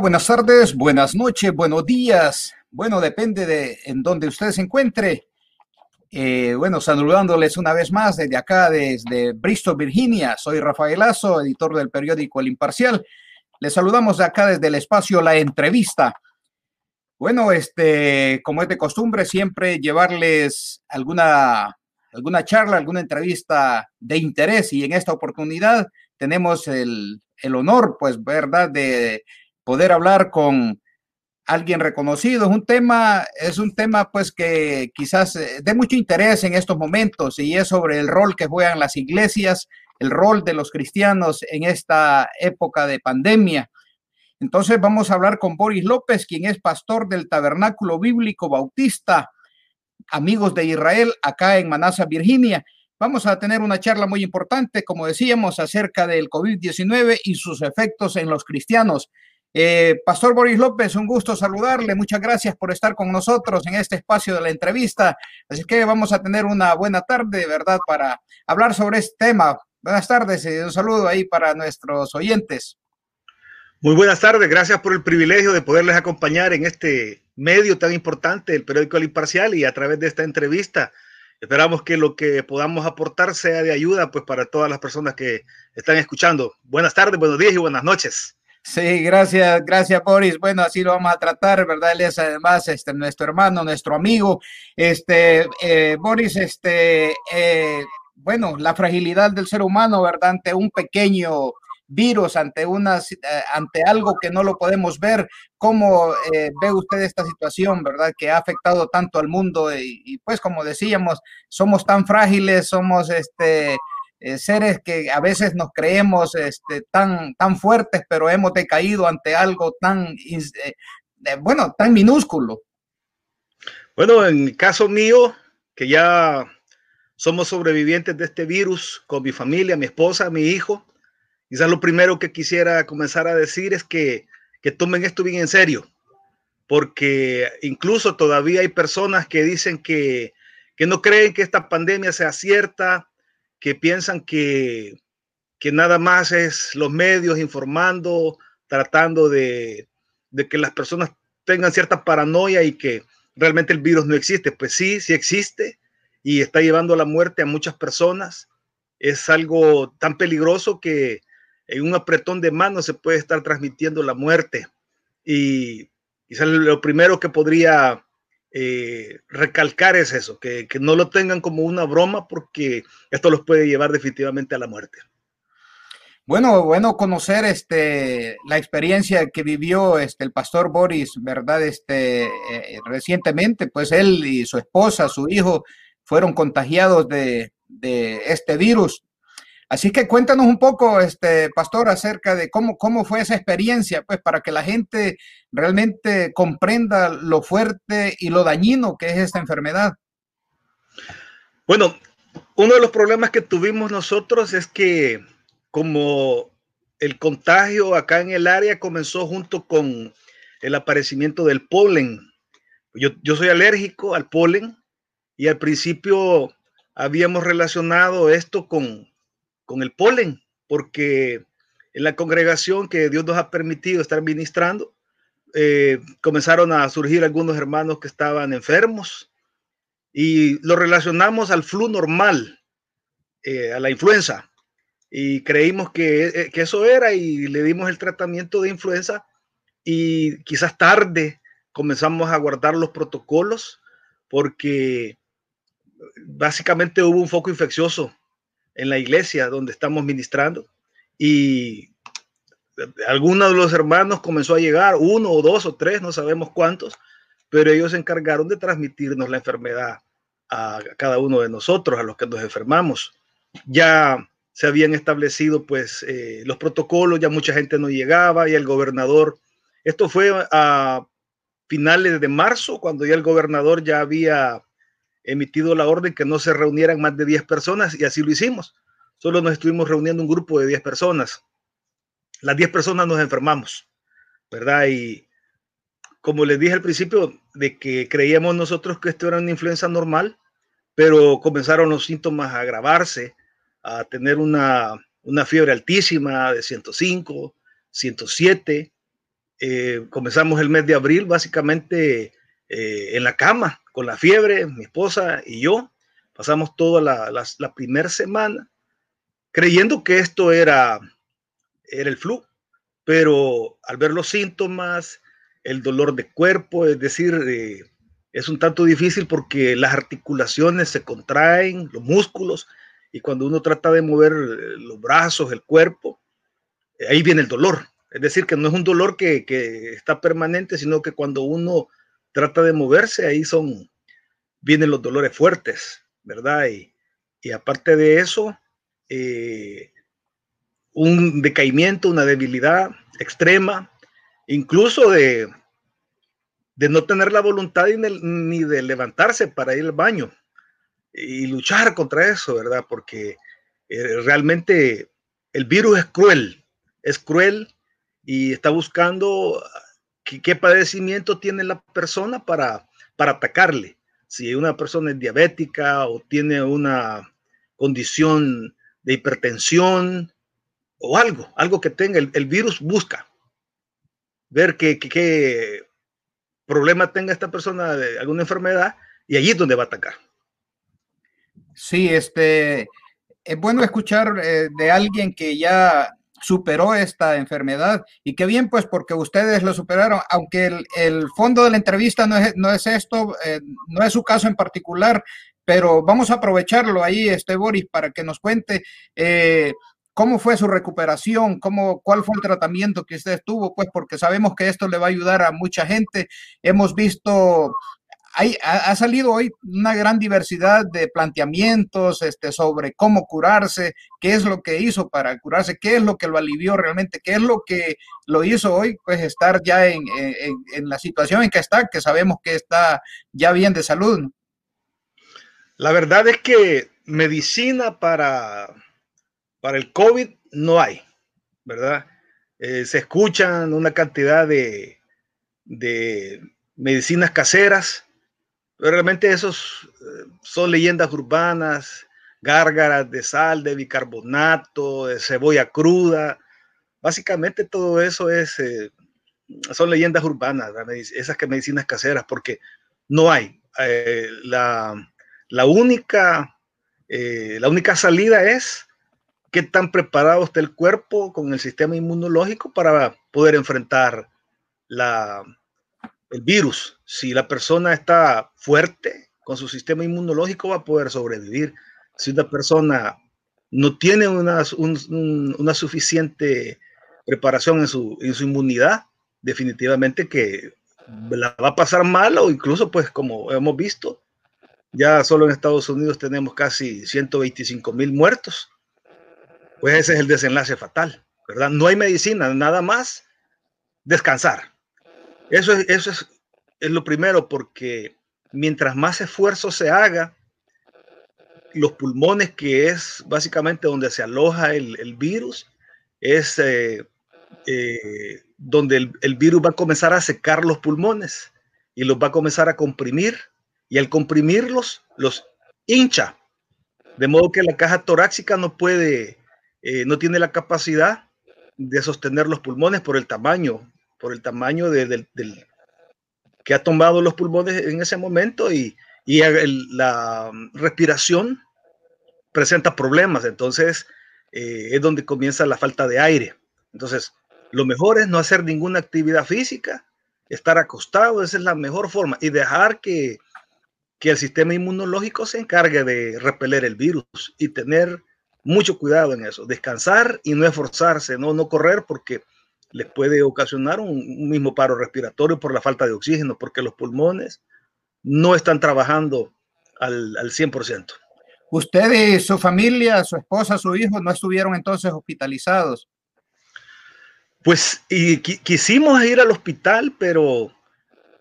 Buenas tardes, buenas noches, buenos días. Bueno, depende de en donde usted se encuentre. Eh, bueno, saludándoles una vez más desde acá, desde Bristol, Virginia. Soy Rafael Lazo, editor del periódico El Imparcial. Les saludamos de acá desde el espacio La Entrevista. Bueno, este, como es de costumbre, siempre llevarles alguna, alguna charla, alguna entrevista de interés y en esta oportunidad tenemos el, el honor, pues, verdad, de poder hablar con alguien reconocido. Es un tema, es un tema pues que quizás eh, de mucho interés en estos momentos y es sobre el rol que juegan las iglesias, el rol de los cristianos en esta época de pandemia. Entonces vamos a hablar con Boris López, quien es pastor del Tabernáculo Bíblico Bautista, amigos de Israel, acá en Manasa, Virginia. Vamos a tener una charla muy importante, como decíamos, acerca del COVID-19 y sus efectos en los cristianos. Eh, Pastor Boris López, un gusto saludarle. Muchas gracias por estar con nosotros en este espacio de la entrevista. Así que vamos a tener una buena tarde, ¿verdad?, para hablar sobre este tema. Buenas tardes y un saludo ahí para nuestros oyentes. Muy buenas tardes, gracias por el privilegio de poderles acompañar en este medio tan importante, el periódico El Imparcial, y a través de esta entrevista. Esperamos que lo que podamos aportar sea de ayuda pues para todas las personas que están escuchando. Buenas tardes, buenos días y buenas noches. Sí, gracias, gracias Boris. Bueno, así lo vamos a tratar, ¿verdad? Él es además este, nuestro hermano, nuestro amigo. Este, eh, Boris, este, eh, bueno, la fragilidad del ser humano, ¿verdad? Ante un pequeño virus, ante, una, eh, ante algo que no lo podemos ver. ¿Cómo ve usted esta situación, verdad? Que ha afectado tanto al mundo y, y pues como decíamos, somos tan frágiles, somos este eh, seres que a veces nos creemos este, tan, tan fuertes, pero hemos decaído ante algo tan, eh, bueno, tan minúsculo. Bueno, en el caso mío, que ya somos sobrevivientes de este virus con mi familia, mi esposa, mi hijo, quizás lo primero que quisiera comenzar a decir es que, que tomen esto bien en serio, porque incluso todavía hay personas que dicen que, que no creen que esta pandemia sea cierta, que piensan que, que nada más es los medios informando, tratando de, de que las personas tengan cierta paranoia y que realmente el virus no existe. Pues sí, sí existe y está llevando a la muerte a muchas personas. Es algo tan peligroso que en un apretón de manos se puede estar transmitiendo la muerte. Y quizás lo primero que podría eh, recalcar es eso, que, no lo tengan como una broma porque esto los puede llevar definitivamente a la muerte. Bueno, bueno conocer este la experiencia que vivió este el pastor Boris, ¿verdad? Este eh, recientemente, pues él y su esposa, su hijo fueron contagiados de, de este virus. Así que cuéntanos un poco, este pastor, acerca de cómo, cómo fue esa experiencia, pues para que la gente realmente comprenda lo fuerte y lo dañino que es esta enfermedad. Bueno, uno de los problemas que tuvimos nosotros es que como el contagio acá en el área comenzó junto con el aparecimiento del polen. Yo, yo soy alérgico al polen y al principio habíamos relacionado esto con con el polen, porque en la congregación que Dios nos ha permitido estar ministrando, eh, comenzaron a surgir algunos hermanos que estaban enfermos y lo relacionamos al flu normal, eh, a la influenza, y creímos que, eh, que eso era y le dimos el tratamiento de influenza y quizás tarde comenzamos a guardar los protocolos porque básicamente hubo un foco infeccioso en la iglesia donde estamos ministrando y algunos de los hermanos comenzó a llegar, uno o dos o tres, no sabemos cuántos, pero ellos se encargaron de transmitirnos la enfermedad a cada uno de nosotros, a los que nos enfermamos. Ya se habían establecido pues eh, los protocolos, ya mucha gente no llegaba y el gobernador, esto fue a finales de marzo, cuando ya el gobernador ya había emitido la orden que no se reunieran más de 10 personas y así lo hicimos. Solo nos estuvimos reuniendo un grupo de 10 personas. Las 10 personas nos enfermamos, ¿verdad? Y como les dije al principio, de que creíamos nosotros que esto era una influenza normal, pero comenzaron los síntomas a agravarse, a tener una, una fiebre altísima de 105, 107, Eh, comenzamos el mes de abril básicamente eh, en la cama, con la fiebre, mi esposa y yo. Pasamos toda la, la, primera semana creyendo que esto era, era el flu, pero al ver los síntomas, el dolor de cuerpo, es decir, eh, es un tanto difícil porque las articulaciones se contraen, los músculos, y cuando uno trata de mover eh, los brazos, el cuerpo, ahí viene el dolor. Es decir, que no es un dolor que, está permanente, sino que cuando uno trata de moverse, ahí son, vienen los dolores fuertes, ¿verdad? Y, aparte de eso, un decaimiento, una debilidad extrema, incluso de, de no tener la voluntad ni de levantarse para ir al baño y luchar contra eso, ¿verdad? Porque eh, realmente el virus es cruel, es cruel y está buscando qué, padecimiento tiene la persona para, para atacarle. Si una persona es diabética o tiene una condición de hipertensión o algo, algo que tenga, el, el virus busca ver qué, qué, problema tenga esta persona de alguna enfermedad y allí es donde va a atacar. Sí, este, es bueno escuchar eh, de alguien que ya superó esta enfermedad y qué bien pues porque ustedes lo superaron, aunque el, fondo de la entrevista no es, no es esto, eh, no es su caso en particular, pero vamos a aprovecharlo ahí, este Boris, para que nos cuente eh, ¿Cómo fue su recuperación? ¿Cómo, ¿Cuál fue el tratamiento que usted tuvo? Pues porque sabemos que esto le va a ayudar a mucha gente. Hemos visto, hay, ha, salido hoy una gran diversidad de planteamientos este, sobre cómo curarse, qué es lo que hizo para curarse, qué es lo que lo alivió realmente, qué es lo que lo hizo hoy, pues estar ya en, la situación en que está, que sabemos que está ya bien de salud. La verdad es que medicina para para el COVID no hay, ¿verdad? Eh, se escuchan una cantidad de medicinas caseras, pero realmente esos eh, son leyendas urbanas, gárgaras de sal, de bicarbonato, de cebolla cruda. Básicamente todo eso es, eh, son leyendas urbanas, esas que medicinas caseras, porque no hay. la, la, única, la única salida es qué tan preparado el cuerpo con el sistema inmunológico para poder enfrentar la, el virus. Si la persona está fuerte con su sistema inmunológico, va a poder sobrevivir. Si una persona no tiene una, suficiente preparación en su, en su inmunidad, definitivamente que la va a pasar mal o incluso, pues como hemos visto, ya solo en Estados Unidos tenemos casi 125 mil muertos pues ese es el desenlace fatal, ¿verdad? No hay medicina, nada más descansar. Eso es, eso es, lo primero, porque mientras más esfuerzo se haga, los pulmones, que es básicamente donde se aloja el, virus, es eh, eh, donde el, el, virus va a comenzar a secar los pulmones y los va a comenzar a comprimir, y al comprimirlos, los hincha, de modo que la caja torácica no puede eh, no tiene la capacidad de sostener los pulmones por el tamaño, por el tamaño del, que ha tomado los pulmones en ese momento y, la respiración presenta problemas. Entonces eh, es donde comienza la falta de aire. Entonces, lo mejor es no hacer ninguna actividad física, estar acostado, esa es la mejor forma, y dejar que, que el sistema inmunológico se encargue de repeler el virus y tener mucho cuidado en eso, descansar y no esforzarse, no, no correr porque les puede ocasionar un, mismo paro respiratorio por la falta de oxígeno, porque los pulmones no están trabajando al, al 100%. ¿Usted y su familia, su esposa, su hijo no estuvieron entonces hospitalizados? Pues y quisimos ir al hospital, pero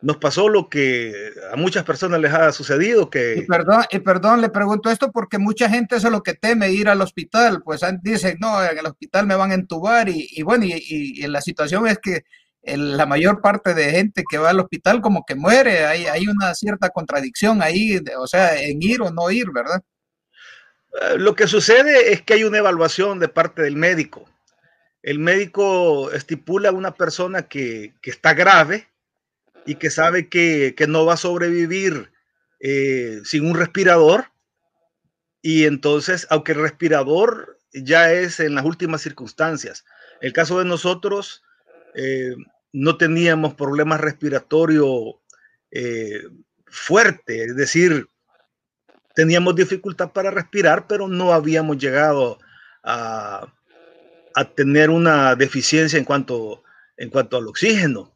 nos pasó lo que a muchas personas les ha sucedido que... Y perdón, y perdón, le pregunto esto porque mucha gente eso es lo que teme ir al hospital, pues dicen, no, en el hospital me van a entubar y, bueno, y, y, la situación es que la mayor parte de gente que va al hospital como que muere, hay, hay una cierta contradicción ahí, o sea, en ir o no ir, ¿verdad? Eh, lo que sucede es que hay una evaluación de parte del médico el médico estipula a una persona que, está grave y que sabe que, no va a sobrevivir eh, sin un respirador. Y entonces, aunque el respirador ya es en las últimas circunstancias, el caso de nosotros, eh, no teníamos problemas respiratorios eh, fuertes, es decir, teníamos dificultad para respirar, pero no habíamos llegado a, tener una deficiencia en cuanto, en cuanto al oxígeno.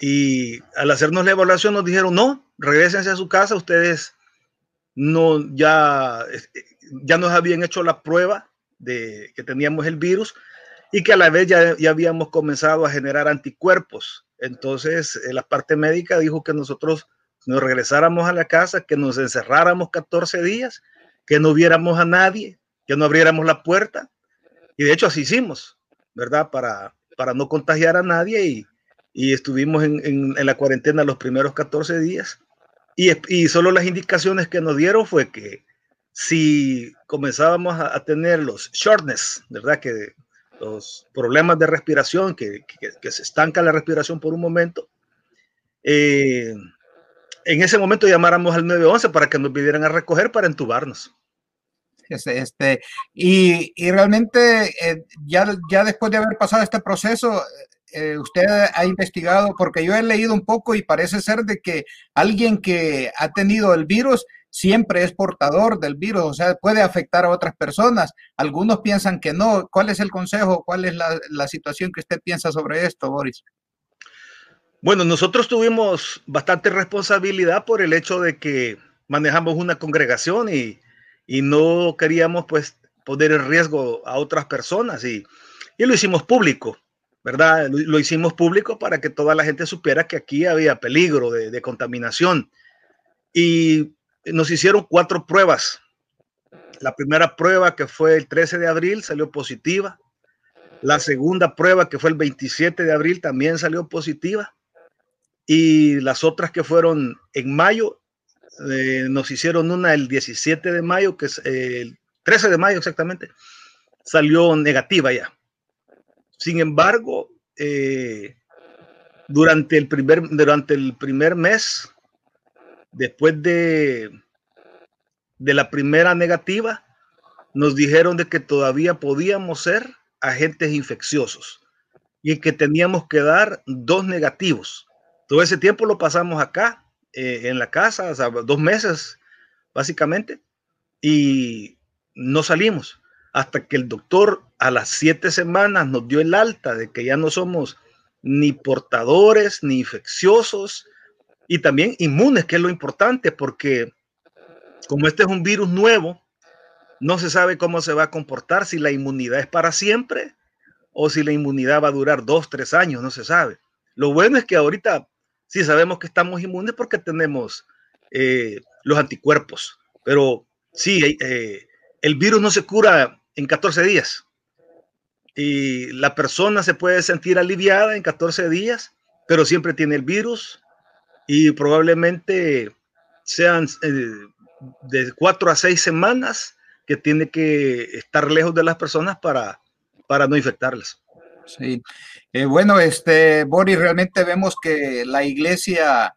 Y al hacernos la evaluación nos dijeron, no, regresense a su casa, ustedes no, ya, ya nos habían hecho la prueba de que teníamos el virus y que a la vez ya, ya habíamos comenzado a generar anticuerpos. Entonces, eh, la parte médica dijo que nosotros nos regresáramos a la casa, que nos encerráramos 14 días, que no viéramos a nadie, que no abriéramos la puerta. Y de hecho así hicimos, ¿verdad? Para, para no contagiar a nadie y, y estuvimos en, en, la cuarentena los primeros 14 días. Y, y, solo las indicaciones que nos dieron fue que si comenzábamos a, a tener los shortness, ¿verdad? Que los problemas de respiración, que, que, que se estanca la respiración por un momento, eh, en ese momento llamáramos al 911 para que nos vinieran a recoger para entubarnos. Este, este y, y, realmente eh, ya, ya después de haber pasado este proceso, eh, usted ha investigado, porque yo he leído un poco y parece ser de que alguien que ha tenido el virus siempre es portador del virus, o sea, puede afectar a otras personas. Algunos piensan que no. ¿Cuál es el consejo? ¿Cuál es la, la situación que usted piensa sobre esto, Boris? Bueno, nosotros tuvimos bastante responsabilidad por el hecho de que manejamos una congregación y, no queríamos pues poner en riesgo a otras personas y, lo hicimos público, ¿verdad? Lo, hicimos público para que toda la gente supiera que aquí había peligro de, contaminación. Y nos hicieron cuatro pruebas. La primera prueba que fue el 13 de abril salió positiva. La segunda prueba que fue el 27 de abril también salió positiva y las otras que fueron en mayo, eh, nos hicieron una el 17 de mayo, que es el 13 de mayo exactamente, salió negativa ya. Sin embargo, eh, durante, el primer, durante el primer mes, después de, de la primera negativa, nos dijeron de que todavía podíamos ser agentes infecciosos y que teníamos que dar dos negativos. Todo ese tiempo lo pasamos acá, eh, en la casa, dos meses básicamente, y no salimos hasta que el doctor a las siete semanas nos dio el alta de que ya no somos ni portadores, ni infecciosos, y también inmunes, que es lo importante, porque como este es un virus nuevo, no se sabe cómo se va a comportar, si la inmunidad es para siempre o si la inmunidad va a durar dos, tres años, no se sabe. Lo bueno es que ahorita sí sabemos que estamos inmunes porque tenemos eh, los anticuerpos, pero sí, eh, el virus no se cura en 14 días y la persona se puede sentir aliviada en 14 días, pero siempre tiene el virus y probablemente sean eh, de 4 a 6 semanas que tiene que estar lejos de las personas para, para no infectarlas. Sí. Eh, bueno, este, Boris, realmente vemos que la iglesia,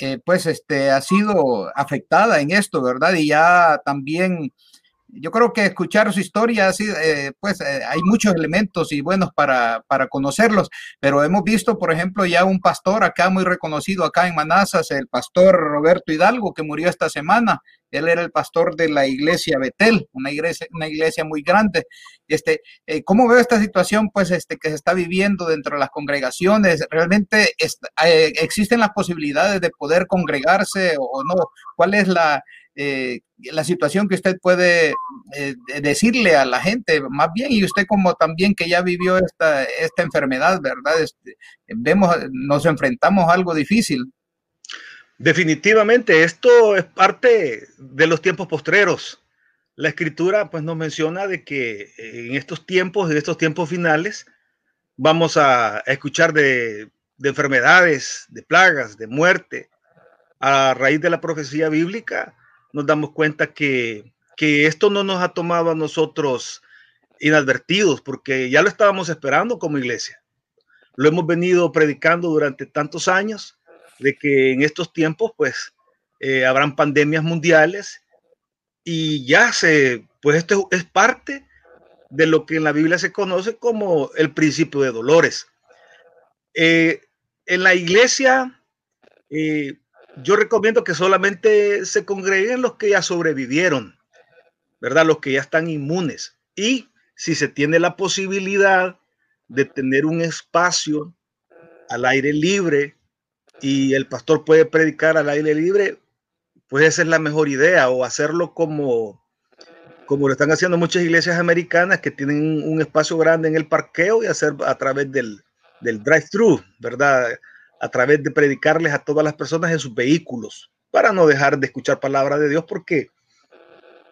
eh, pues, este, ha sido afectada en esto, ¿verdad? Y ya también, yo creo que escuchar su historia, así, eh, pues, hay muchos elementos y buenos para, para conocerlos, pero hemos visto, por ejemplo, ya un pastor acá muy reconocido acá en Manazas, el pastor Roberto Hidalgo, que murió esta semana, él era el pastor de la iglesia Betel, una iglesia, una iglesia muy grande. Este, eh, ¿Cómo veo esta situación pues, este, que se está viviendo dentro de las congregaciones? ¿Realmente eh, existen las posibilidades de poder congregarse o, no? ¿Cuál es la, eh, la situación que usted puede decirle a la gente? Más bien, y usted como también que ya vivió esta, esta enfermedad, ¿verdad? Este, vemos, nos enfrentamos a algo difícil. Definitivamente, esto es parte de los tiempos postreros. La escritura pues nos menciona de que en estos tiempos, en estos tiempos finales, vamos a escuchar de, enfermedades, de plagas, de muerte. A raíz de la profecía bíblica, nos damos cuenta que, esto no nos ha tomado a nosotros inadvertidos, porque ya lo estábamos esperando como iglesia. Lo hemos venido predicando durante tantos años de que en estos tiempos, pues, eh, habrán pandemias mundiales y ya se, pues esto es parte de lo que en la Biblia se conoce como el principio de dolores. Eh, en la iglesia, eh, yo recomiendo que solamente se congreguen los que ya sobrevivieron, ¿verdad? Los que ya están inmunes. Y si se tiene la posibilidad de tener un espacio al aire libre y el pastor puede predicar al aire libre, pues esa es la mejor idea, o hacerlo como, como lo están haciendo muchas iglesias americanas que tienen un espacio grande en el parqueo y hacer a través del, del drive-thru, ¿verdad? A través de predicarles a todas las personas en sus vehículos, para no dejar de escuchar palabra de Dios, porque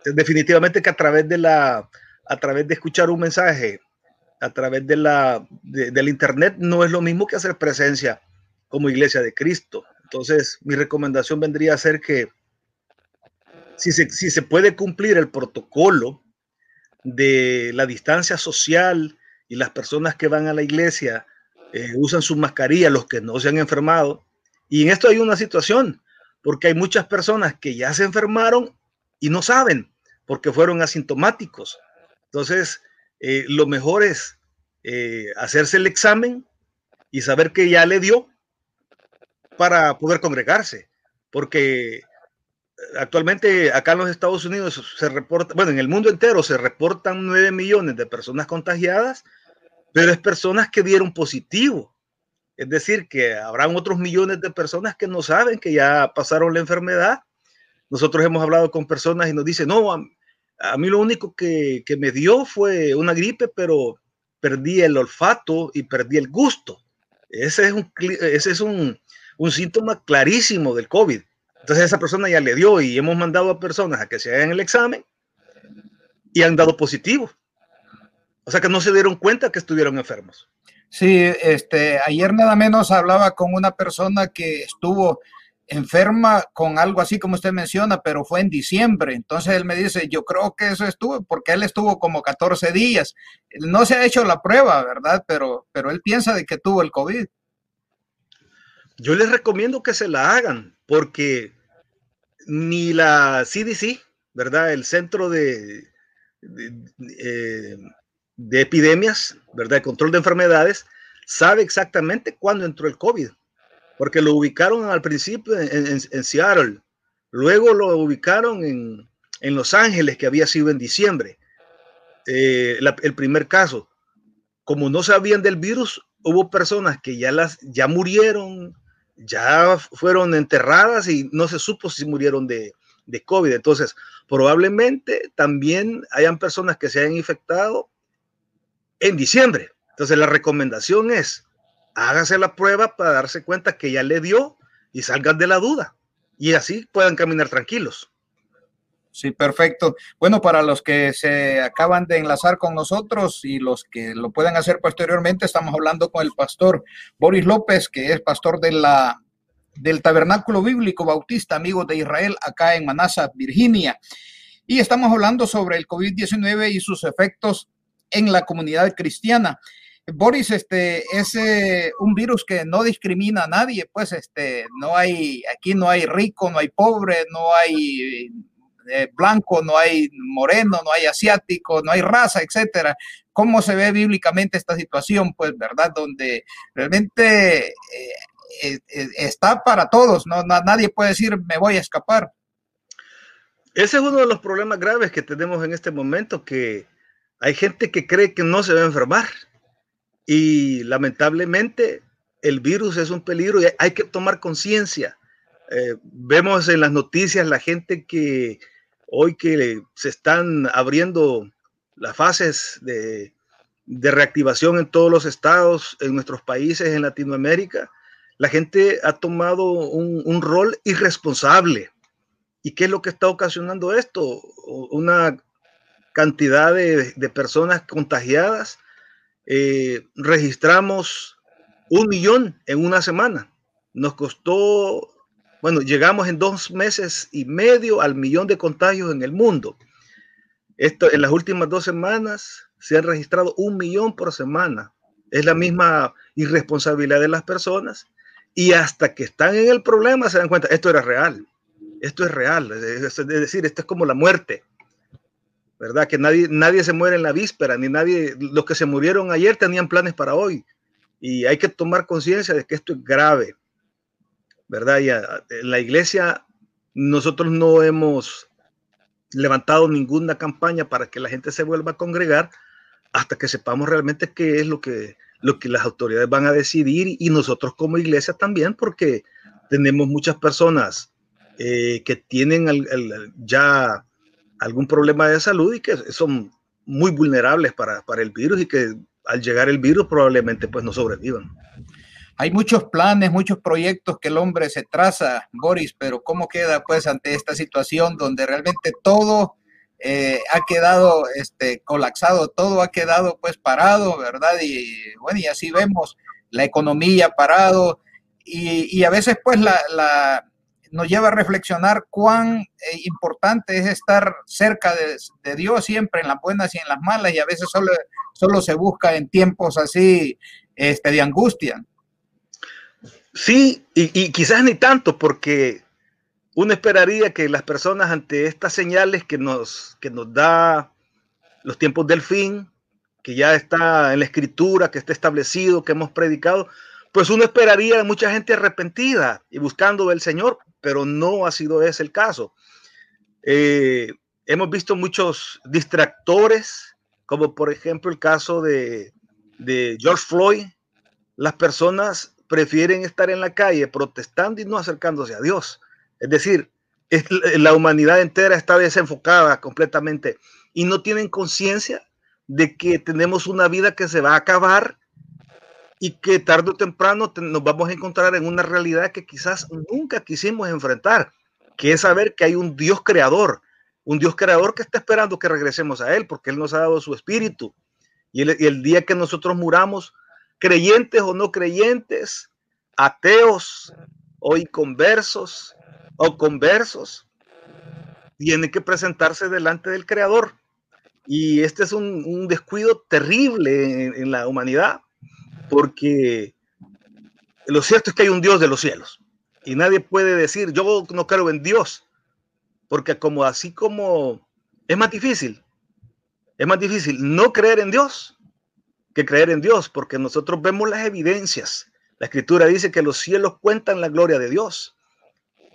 definitivamente que a través de la, a través de escuchar un mensaje, a través de la, del internet, no es lo mismo que hacer presencia como iglesia de Cristo. Entonces, mi recomendación vendría a ser que si se, si se puede cumplir el protocolo de la distancia social y las personas que van a la iglesia eh, usan su mascarilla, los que no se han enfermado. Y en esto hay una situación, porque hay muchas personas que ya se enfermaron y no saben, porque fueron asintomáticos. Entonces, eh, lo mejor es eh, hacerse el examen y saber que ya le dio para poder congregarse, porque actualmente acá en los Estados Unidos se reporta, bueno, en el mundo entero se reportan 9 millones de personas contagiadas pero es personas que dieron positivo. Es decir, que habrán otros millones de personas que no saben que ya pasaron la enfermedad. Nosotros hemos hablado con personas y nos dicen, no, a, mí lo único que, que, me dio fue una gripe, pero perdí el olfato y perdí el gusto. Ese es un, ese es un, un síntoma clarísimo del COVID. Entonces esa persona ya le dio y hemos mandado a personas a que se hagan el examen y han dado positivo. O sea que no se dieron cuenta que estuvieron enfermos. Sí, este, ayer nada menos hablaba con una persona que estuvo enferma con algo así como usted menciona, pero fue en diciembre. Entonces él me dice, yo creo que eso estuvo, porque él estuvo como 14 días. No se ha hecho la prueba, ¿verdad? Pero, pero él piensa de que tuvo el COVID. Yo les recomiendo que se la hagan, porque ni la CDC, ¿verdad? El Centro de, eh, de epidemias, ¿verdad? De control de enfermedades, sabe exactamente cuándo entró el COVID, porque lo ubicaron al principio en, Seattle, luego lo ubicaron en, Los Ángeles, que había sido en diciembre, eh, el primer caso. Como no sabían del virus, hubo personas que ya, las, ya murieron, ya fueron enterradas y no se supo si murieron de, de COVID. Entonces, probablemente también hayan personas que se hayan infectado en diciembre. Entonces la recomendación es, hágase la prueba para darse cuenta que ya le dio y salgan de la duda y así puedan caminar tranquilos. Sí, perfecto. Bueno, para los que se acaban de enlazar con nosotros y los que lo puedan hacer posteriormente, estamos hablando con el pastor Boris López, que es pastor del Tabernáculo Bíblico Bautista, Amigos de Israel, acá en Manassa, Virginia. Y estamos hablando sobre el COVID-19 y sus efectos en la comunidad cristiana. Boris, este es eh, un virus que no discrimina a nadie, pues este no hay aquí no hay rico, no hay pobre, no hay eh, blanco, no hay moreno, no hay asiático, no hay raza, etcétera. ¿Cómo se ve bíblicamente esta situación? Pues, ¿verdad? Donde realmente eh, está para todos, ¿no? Nadie puede decir me voy a escapar. Ese es uno de los problemas graves que tenemos en este momento, que hay gente que cree que no se va a enfermar y lamentablemente el virus es un peligro y hay que tomar conciencia. Eh, vemos en las noticias la gente que hoy que se están abriendo las fases de, reactivación en todos los estados, en nuestros países, en Latinoamérica, la gente ha tomado un, rol irresponsable. ¿Y qué es lo que está ocasionando esto? Una cantidad de, personas contagiadas. Eh, registramos un millón en una semana. Nos costó, bueno, llegamos en dos meses y medio al millón de contagios en el mundo. Esto en las últimas dos semanas se han registrado un millón por semana. Es la misma irresponsabilidad de las personas y hasta que están en el problema se dan cuenta, esto era real, esto es real, es decir, esto es como la muerte, ¿verdad? Que nadie, nadie se muere en la víspera, ni nadie, los que se murieron ayer tenían planes para hoy y hay que tomar conciencia de que esto es grave, ¿verdad? Y en la iglesia nosotros no hemos levantado ninguna campaña para que la gente se vuelva a congregar hasta que sepamos realmente qué es lo que, lo que las autoridades van a decidir y nosotros como iglesia también, porque tenemos muchas personas eh, que tienen ya algún problema de salud y que son muy vulnerables para, para el virus y que al llegar el virus probablemente pues no sobrevivan. Hay muchos planes, muchos proyectos que el hombre se traza, Boris, pero ¿cómo queda pues ante esta situación donde realmente todo eh, ha quedado este, colapsado, todo ha quedado pues parado, ¿verdad? Y bueno, y así vemos la economía parado y, a veces pues la, nos lleva a reflexionar cuán eh, importante es estar cerca de, Dios siempre en las buenas y en las malas y a veces solo, solo se busca en tiempos así este, de angustia. Sí, y, quizás ni tanto, porque uno esperaría que las personas ante estas señales que nos, que nos da los tiempos del fin, que ya está en la escritura, que está establecido, que hemos predicado, pues uno esperaría mucha gente arrepentida y buscando del Señor, pero no ha sido ese el caso. Eh, hemos visto muchos distractores, como por ejemplo el caso de, de George Floyd. Las personas prefieren estar en la calle protestando y no acercándose a Dios. Es decir, la humanidad entera está desenfocada completamente y no tienen conciencia de que tenemos una vida que se va a acabar y que tarde o temprano nos vamos a encontrar en una realidad que quizás nunca quisimos enfrentar, que es saber que hay un Dios creador, un Dios creador que está esperando que regresemos a Él, porque Él nos ha dado su espíritu. Y el, y el día que nosotros muramos, creyentes o no creyentes, ateos o inconversos o conversos, tienen que presentarse delante del Creador. Y este es un, descuido terrible en, la humanidad, porque lo cierto es que hay un Dios de los cielos. Y nadie puede decir, yo no creo en Dios, porque como así como es más difícil, es más difícil no creer en Dios que creer en Dios, porque nosotros vemos las evidencias. La escritura dice que los cielos cuentan la gloria de Dios.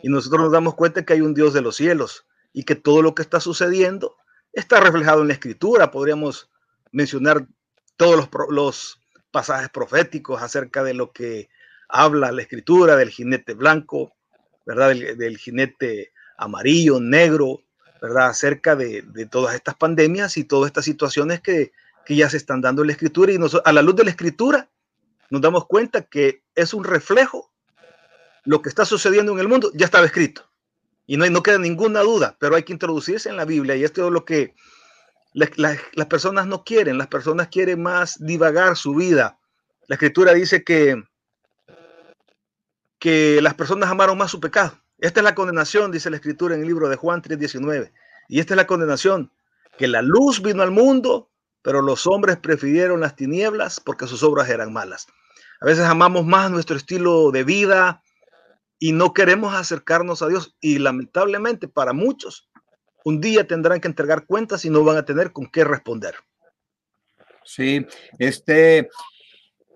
Y nosotros nos damos cuenta que hay un Dios de los cielos y que todo lo que está sucediendo está reflejado en la escritura. Podríamos mencionar todos los, pasajes proféticos acerca de lo que habla la escritura del jinete blanco, ¿verdad? Del, jinete amarillo, negro, ¿verdad? Acerca de, de, todas estas pandemias y todas estas situaciones que que ya se están dando la escritura y a la luz de la escritura nos damos cuenta que es un reflejo lo que está sucediendo en el mundo ya estaba escrito y no, no queda ninguna duda, pero hay que introducirse en la Biblia y esto es lo que las personas no quieren, las personas quieren más divagar su vida. La escritura dice que, que las personas amaron más su pecado. Esta es la condenación, dice la escritura en el libro de Juan 3:19. Y esta es la condenación, que la luz vino al mundo pero los hombres prefirieron las tinieblas porque sus obras eran malas. A veces amamos más nuestro estilo de vida y no queremos acercarnos a Dios y lamentablemente para muchos un día tendrán que entregar cuentas y no van a tener con qué responder. Sí, este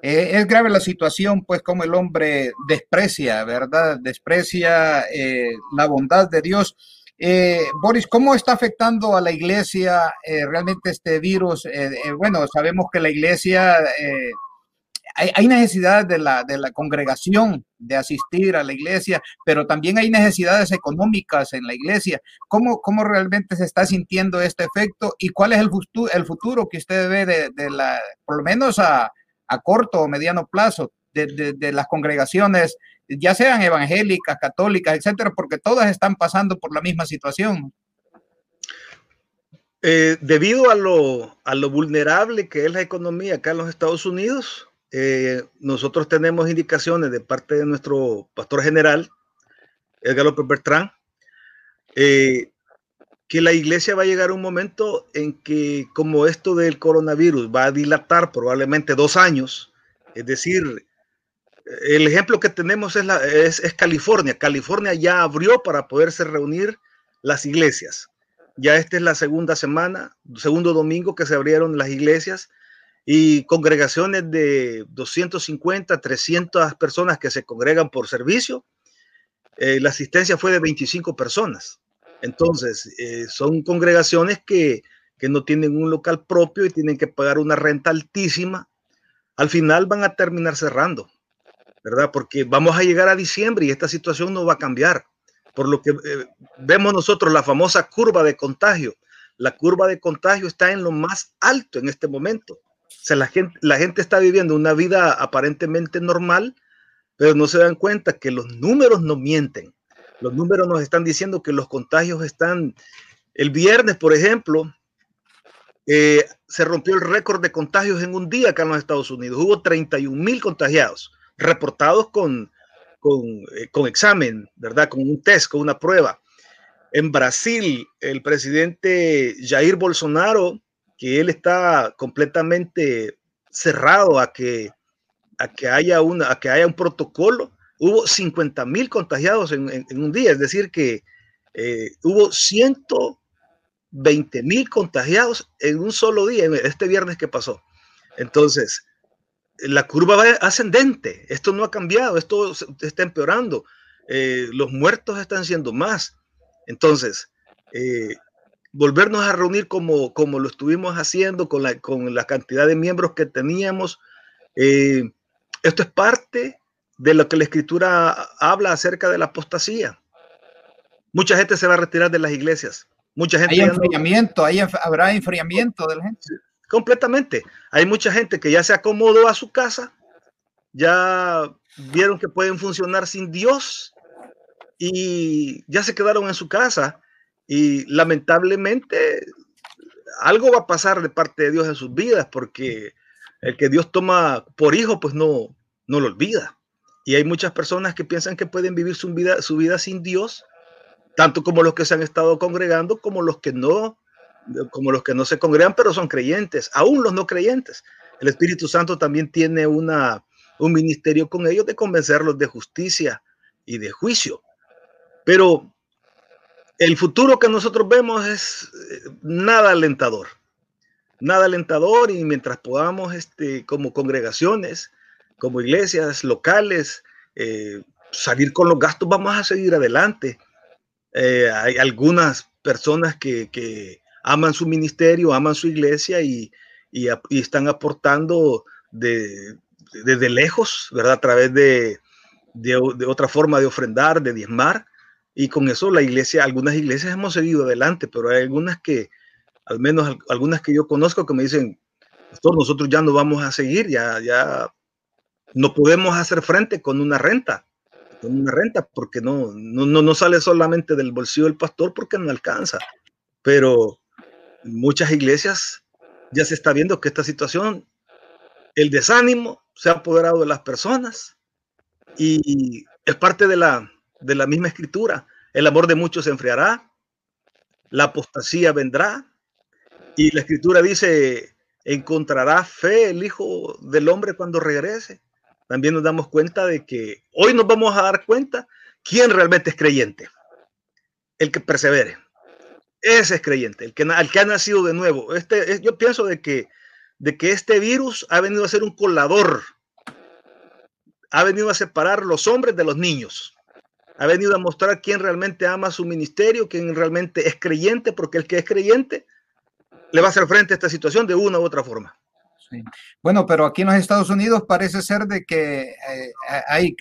eh, es grave la situación, pues como el hombre desprecia, ¿verdad? Desprecia eh, la bondad de Dios eh, Boris, ¿cómo está afectando a la iglesia eh, realmente este virus? Eh, bueno, sabemos que la iglesia, hay, necesidad de la, de la congregación de asistir a la iglesia, pero también hay necesidades económicas en la iglesia. ¿Cómo, cómo realmente se está sintiendo este efecto y cuál es el futuro, el futuro que usted ve de, la, por lo menos a, a corto o mediano plazo, de, de las congregaciones ya sean evangélicas, católicas, etcétera, porque todas están pasando por la misma situación. Eh, debido a lo, a lo vulnerable que es la economía acá en los Estados Unidos, eh, nosotros tenemos indicaciones de parte de nuestro pastor general, Edgar López Bertrán, eh, que la iglesia va a llegar a un momento en que como esto del coronavirus va a dilatar probablemente dos años, es decir, el ejemplo que tenemos es, California. California ya abrió para poderse reunir las iglesias. Ya esta es la segunda semana, segundo domingo que se abrieron las iglesias y congregaciones de 250, 300 personas que se congregan por servicio. Eh, la asistencia fue de 25 personas. Entonces, eh, son congregaciones que, que no tienen un local propio y tienen que pagar una renta altísima. Al final van a terminar cerrando ¿verdad? Porque vamos a llegar a diciembre y esta situación no va a cambiar. Por lo que eh, vemos nosotros la famosa curva de contagio. La curva de contagio está en lo más alto en este momento. O sea, la gente, la gente está viviendo una vida aparentemente normal, pero no se dan cuenta que los números no mienten. Los números nos están diciendo que los contagios están... El viernes, por ejemplo, eh, se rompió el récord de contagios en un día acá en los Estados Unidos. Hubo 31 mil contagiados reportados con, eh, con, examen, ¿verdad? Con un test, con una prueba. En Brasil, el presidente Jair Bolsonaro, que él está completamente cerrado a que, a que, haya, una, a que haya un protocolo, hubo 50 mil contagiados en, un día, es decir, que eh, hubo 120 mil contagiados en un solo día, este viernes que pasó. Entonces, la curva va ascendente. Esto no ha cambiado, esto está empeorando. Eh, los muertos están siendo más. Entonces, eh, volvernos a reunir como, como lo estuvimos haciendo con la, con la cantidad de miembros que teníamos, eh, esto es parte de lo que la escritura habla acerca de la apostasía. Mucha gente se va a retirar de las iglesias. Mucha gente hay enfriamiento, hay, habrá enfriamiento de la gente completamente. Hay mucha gente que ya se acomodó a su casa, ya vieron que pueden funcionar sin Dios y ya se quedaron en su casa y lamentablemente algo va a pasar de parte de Dios en sus vidas porque el que Dios toma por hijo pues no, no lo olvida. Y hay muchas personas que piensan que pueden vivir su vida, su vida sin Dios, tanto como los que se han estado congregando como los que no como los que no se congregan, pero son creyentes, aún los no creyentes. El Espíritu Santo también tiene una, un ministerio con ellos de convencerlos de justicia y de juicio. Pero el futuro que nosotros vemos es eh, nada alentador, nada alentador y mientras podamos, este, como congregaciones, como iglesias locales, eh, salir con los gastos, vamos a seguir adelante. Eh, hay algunas personas que, que, aman su ministerio, aman su iglesia y, están aportando desde de, lejos, ¿verdad? A través de, de, otra forma de ofrendar, de diezmar. Y con eso la iglesia, algunas iglesias hemos seguido adelante, pero hay algunas que, al menos algunas que yo conozco, que me dicen, nosotros ya no vamos a seguir, ya, ya no podemos hacer frente con una renta, con una renta, porque no, no, no sale solamente del bolsillo del pastor porque no alcanza. Pero muchas iglesias ya se está viendo que esta situación, el desánimo se ha apoderado de las personas y es parte de la, de la misma escritura. El amor de muchos se enfriará, la apostasía vendrá y la escritura dice, encontrará fe el Hijo del Hombre cuando regrese. También nos damos cuenta de que hoy nos vamos a dar cuenta quién realmente es creyente, el que persevere. Ese es creyente, el que, el que ha nacido de nuevo. Este, yo pienso de que, de que este virus ha venido a ser un colador. Ha venido a separar los hombres de los niños. Ha venido a mostrar quién realmente ama su ministerio, quién realmente es creyente, porque el que es creyente le va a hacer frente a esta situación de una u otra forma. Bueno, pero aquí en los Estados Unidos parece ser de que eh, hay,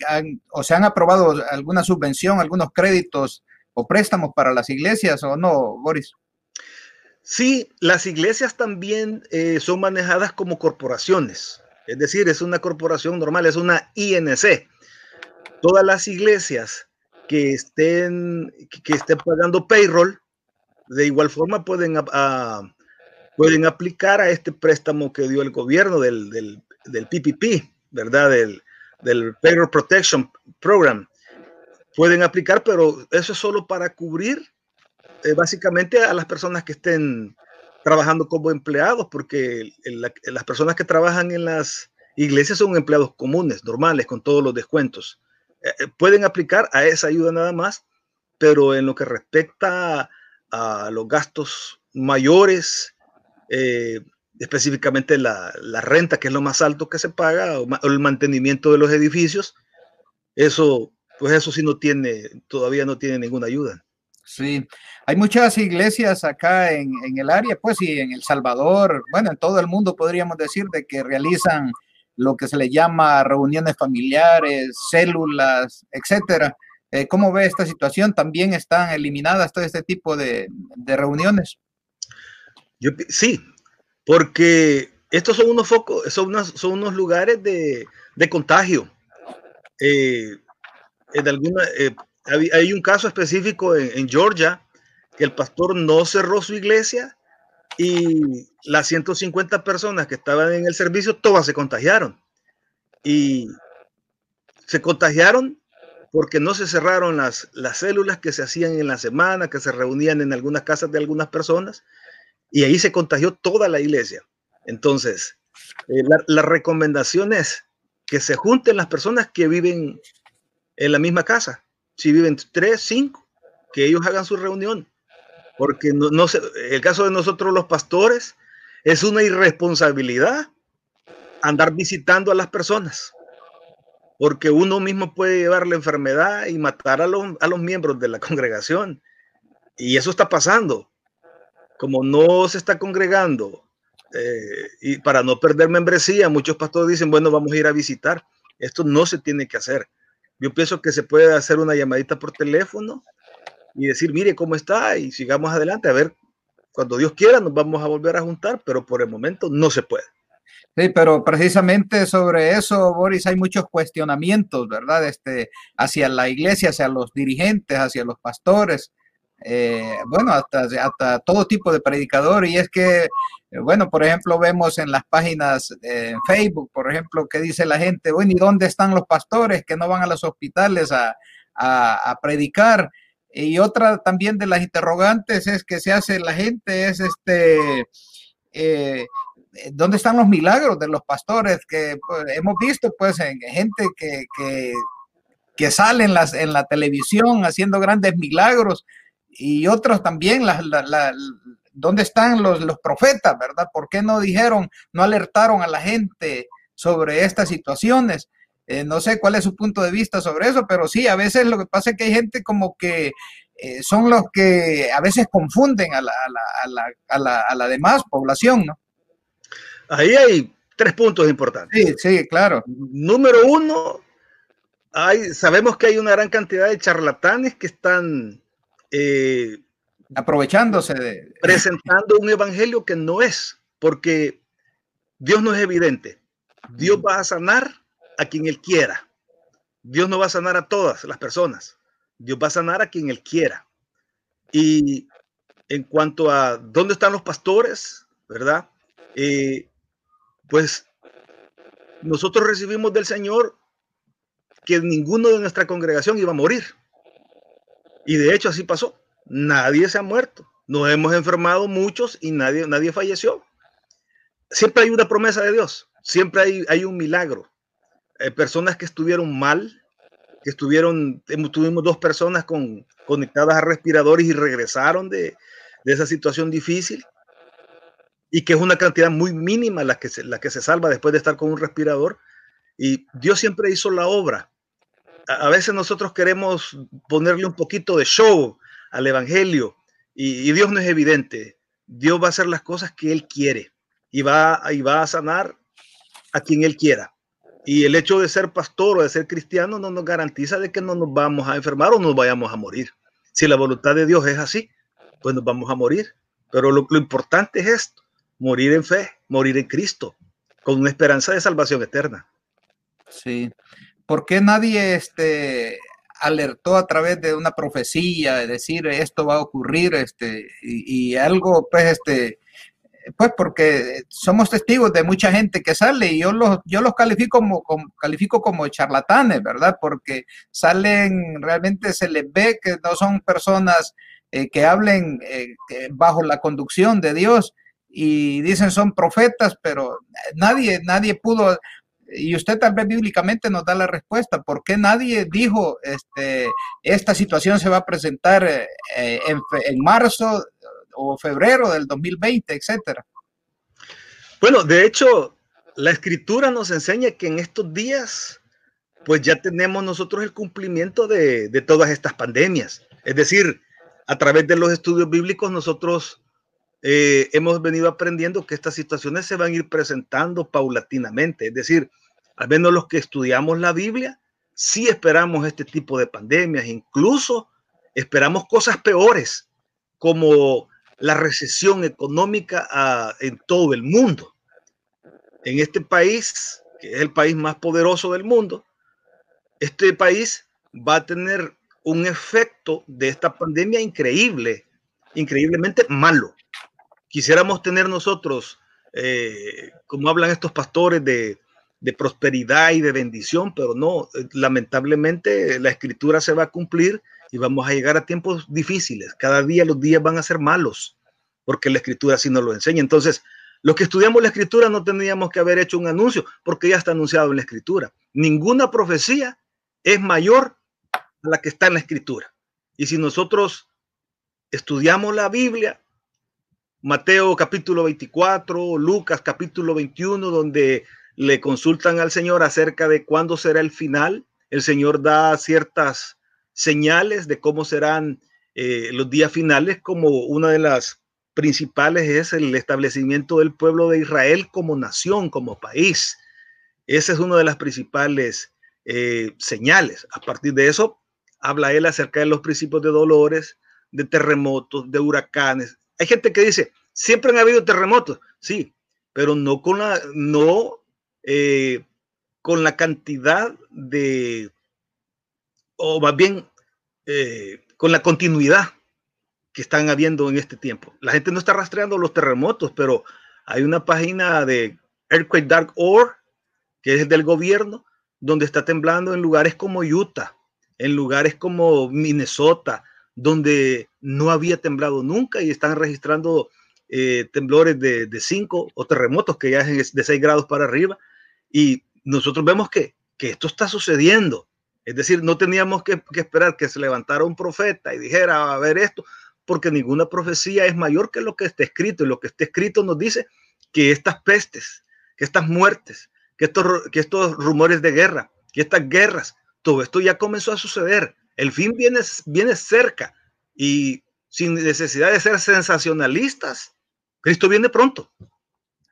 o se han aprobado alguna subvención, algunos créditos o préstamos para las iglesias o no, Boris? Sí, las iglesias también eh, son manejadas como corporaciones, es decir, es una corporación normal, es una INC. Todas las iglesias que estén, que estén pagando payroll, de igual forma pueden, pueden aplicar a este préstamo que dio el gobierno del, del, del PPP, ¿verdad? Del, del Payroll Protection Program pueden aplicar, pero eso es solo para cubrir eh, básicamente a las personas que estén trabajando como empleados, porque las personas que trabajan en las iglesias son empleados comunes, normales, con todos los descuentos. Eh, eh, pueden aplicar a esa ayuda nada más, pero en lo que respecta a los gastos mayores, específicamente la, renta, que es lo más alto que se paga, o, el mantenimiento de los edificios, eso, pues eso sí no tiene, todavía no tiene ninguna ayuda. Sí, hay muchas iglesias acá en, el área, pues y en El Salvador, bueno, en todo el mundo podríamos decir de que realizan lo que se le llama reuniones familiares, células, etcétera. Eh, ¿Cómo ve esta situación? ¿También están eliminadas todo este tipo de, reuniones? Yo, sí, porque estos son unos focos, son, son unos lugares de, contagio. Eh, en alguna, eh, hay, un caso específico en, Georgia que el pastor no cerró su iglesia y las 150 personas que estaban en el servicio todas se contagiaron. Y se contagiaron porque no se cerraron las, las células que se hacían en la semana, que se reunían en algunas casas de algunas personas y ahí se contagió toda la iglesia. Entonces, eh, la, recomendación es que se junten las personas que viven en la misma casa. Si viven tres, cinco, que ellos hagan su reunión. Porque no, no el caso de nosotros los pastores es una irresponsabilidad andar visitando a las personas. Porque uno mismo puede llevar la enfermedad y matar a los, a los miembros de la congregación. Y eso está pasando como no se está congregando eh, y para no perder membresía, muchos pastores dicen, bueno, vamos a ir a visitar. Esto no se tiene que hacer. Yo pienso que se puede hacer una llamadita por teléfono y decir, mire cómo está y sigamos adelante. A ver, cuando Dios quiera nos vamos a volver a juntar, pero por el momento no se puede. Sí, pero precisamente sobre eso, Boris, hay muchos cuestionamientos, ¿verdad? Este, hacia la iglesia, hacia los dirigentes, hacia los pastores. Eh, bueno, hasta, hasta todo tipo de predicador. Y es que, eh, bueno, por ejemplo, vemos en las páginas en Facebook, por ejemplo, que dice la gente, bueno, ¿y dónde están los pastores que no van a los hospitales a, a, predicar? Y otra también de las interrogantes es que se hace la gente, es este, eh, ¿dónde están los milagros de los pastores que pues, hemos visto pues en gente que, que, que sale las, en la televisión haciendo grandes milagros? Y otros también, la, ¿dónde están los, los profetas, verdad? ¿Por qué no dijeron, no alertaron a la gente sobre estas situaciones? Eh, no sé cuál es su punto de vista sobre eso, pero sí, a veces lo que pasa es que hay gente como que eh, son los que a veces confunden a la, a la, a la, a la demás población, ¿no? Ahí hay tres puntos importantes. Sí, sí, claro. Número uno, hay, sabemos que hay una gran cantidad de charlatanes que están eh, aprovechándose de... Presentando un evangelio que no es, porque Dios no es evidente. Dios va a sanar a quien Él quiera. Dios no va a sanar a todas las personas. Dios va a sanar a quien Él quiera. Y en cuanto a dónde están los pastores, ¿verdad? Eh, pues nosotros recibimos del Señor que ninguno de nuestra congregación iba a morir. Y de hecho así pasó. Nadie se ha muerto. Nos hemos enfermado muchos y nadie, nadie falleció. Siempre hay una promesa de Dios. Siempre hay, hay un milagro. Hay personas que estuvieron mal, que estuvieron, tuvimos dos personas con, conectadas a respiradores y regresaron de, de esa situación difícil y que es una cantidad muy mínima la que, la que se salva después de estar con un respirador. Y Dios siempre hizo la obra a veces nosotros queremos ponerle un poquito de show al Evangelio y, Dios no es evidente. Dios va a hacer las cosas que Él quiere y va, y va a sanar a quien Él quiera. Y el hecho de ser pastor o de ser cristiano no nos garantiza de que no nos vamos a enfermar o nos vayamos a morir. Si la voluntad de Dios es así, pues nos vamos a morir. Pero lo, lo importante es esto, morir en fe, morir en Cristo, con una esperanza de salvación eterna. Sí, ¿por qué nadie este, alertó a través de una profecía, de decir esto va a ocurrir, este, y, algo, pues, este, pues porque somos testigos de mucha gente que sale y yo los, yo los califico como, califico como charlatanes, ¿verdad? Porque salen, realmente se les ve que no son personas eh, que hablen bajo la conducción de Dios y dicen son profetas, pero nadie, nadie pudo, y usted tal vez bíblicamente nos da la respuesta, ¿por qué nadie dijo este, esta situación se va a presentar en, en marzo o febrero del 2020, etcétera? Bueno, de hecho, la escritura nos enseña que en estos días, pues ya tenemos nosotros el cumplimiento de, todas estas pandemias. Es decir, a través de los estudios bíblicos nosotros eh, hemos venido aprendiendo que estas situaciones se van a ir presentando paulatinamente. Es decir, al menos los que estudiamos la Biblia, sí esperamos este tipo de pandemias, incluso esperamos cosas peores, como la recesión económica ah, en todo el mundo. En este país, que es el país más poderoso del mundo, este país va a tener un efecto de esta pandemia increíble, increíblemente malo. Quisiéramos tener nosotros, eh, como hablan estos pastores, de, de prosperidad y de bendición, pero no, lamentablemente la escritura se va a cumplir y vamos a llegar a tiempos difíciles. Cada día los días van a ser malos, porque la escritura así nos lo enseña. Entonces, los que estudiamos la escritura no tendríamos que haber hecho un anuncio, porque ya está anunciado en la escritura. Ninguna profecía es mayor a la que está en la escritura. Y si nosotros estudiamos la Biblia, Mateo capítulo 24, Lucas capítulo 21, donde le consultan al Señor acerca de cuándo será el final, el Señor da ciertas señales de cómo serán eh, los días finales, como una de las principales es el establecimiento del pueblo de Israel como nación, como país. Esa es una de las principales eh, señales. A partir de eso, habla él acerca de los principios de dolores, de terremotos, de huracanes. Hay gente que dice, siempre han habido terremotos, sí, pero no con la, no, eh, con la cantidad de o más bien eh, con la continuidad que están habiendo en este tiempo. La gente no está rastreando los terremotos, pero hay una página de Earthquake.org, que es del gobierno, donde está temblando en lugares como Utah, en lugares como Minnesota, donde no había temblado nunca y están registrando eh, temblores de 5 o terremotos que ya es de 6 grados para arriba. Y nosotros vemos que, que esto está sucediendo. Es decir, no teníamos que, esperar que se levantara un profeta y dijera, a ver esto, porque ninguna profecía es mayor que lo que está escrito. Y lo que está escrito nos dice que estas pestes, que estas muertes, que estos, que estos rumores de guerra, que estas guerras, todo esto ya comenzó a suceder. El fin viene, viene cerca y sin necesidad de ser sensacionalistas, Cristo viene pronto.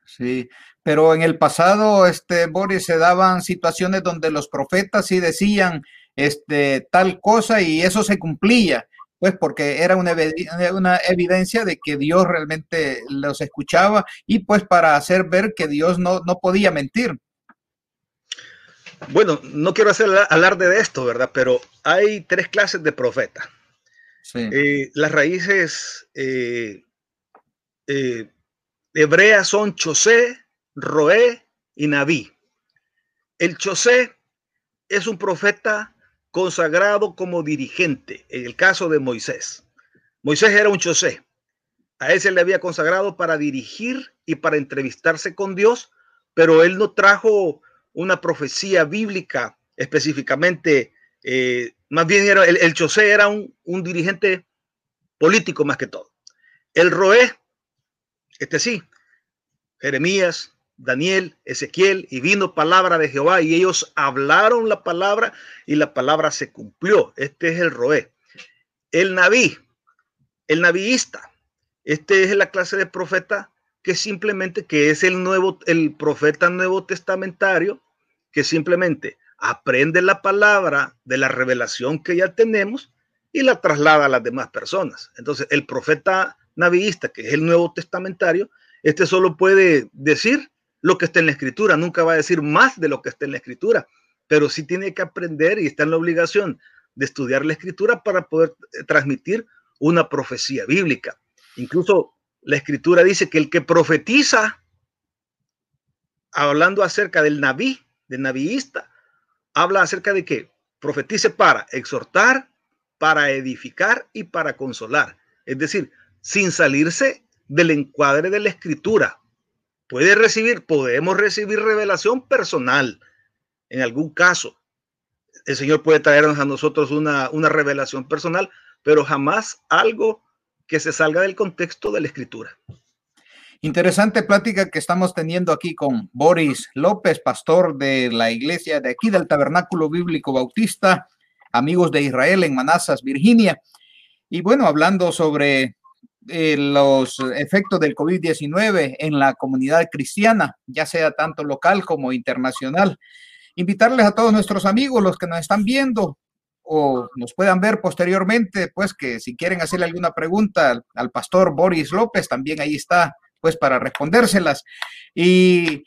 Sí, pero en el pasado, este, Boris, se daban situaciones donde los profetas sí decían este, tal cosa y eso se cumplía, pues porque era una, una evidencia de que Dios realmente los escuchaba y pues para hacer ver que Dios no, no podía mentir. Bueno, no quiero hacer alarde de esto, ¿verdad? Pero hay tres clases de profeta. Sí. Eh, las raíces eh, eh, hebreas son Chosé, Roé y Naví. El Chosé es un profeta consagrado como dirigente, en el caso de Moisés. Moisés era un Chosé. A él se le había consagrado para dirigir y para entrevistarse con Dios, pero él no trajo una profecía bíblica específicamente. Eh, más bien era el, el Chosé era un, un dirigente político más que todo. El Roé, este sí, Jeremías, Daniel, Ezequiel, y vino palabra de Jehová, y ellos hablaron la palabra, y la palabra se cumplió. Este es el Roé. El Naví, el navíista, este es la clase de profeta que simplemente, que es el nuevo, el profeta nuevo testamentario, que simplemente aprende la palabra de la revelación que ya tenemos y la traslada a las demás personas. Entonces, el profeta navíista, que es el nuevo testamentario, este solo puede decir lo que está en la escritura, nunca va a decir más de lo que está en la escritura, pero sí tiene que aprender y está en la obligación de estudiar la escritura para poder eh, transmitir una profecía bíblica. Incluso la escritura dice que el que profetiza, hablando acerca del naví, del navíista, habla acerca de que profetice para exhortar, para edificar y para consolar. es decir, sin salirse del encuadre de la escritura. Puede recibir, podemos recibir revelación personal en algún caso. El Señor puede traernos a nosotros una, una revelación personal, pero jamás algo que se salga del contexto de la escritura. Interesante plática que estamos teniendo aquí con Boris López, pastor de la iglesia de aquí del Tabernáculo Bíblico Bautista, amigos de Israel en Manassas, Virginia. Y bueno, hablando sobre eh, los efectos del COVID-19 en la comunidad cristiana, ya sea tanto local como internacional. Invitarles a todos nuestros amigos, los que nos están viendo o nos puedan ver posteriormente, pues que si quieren hacerle alguna pregunta al, pastor Boris López, también ahí está, pues para respondérselas. Y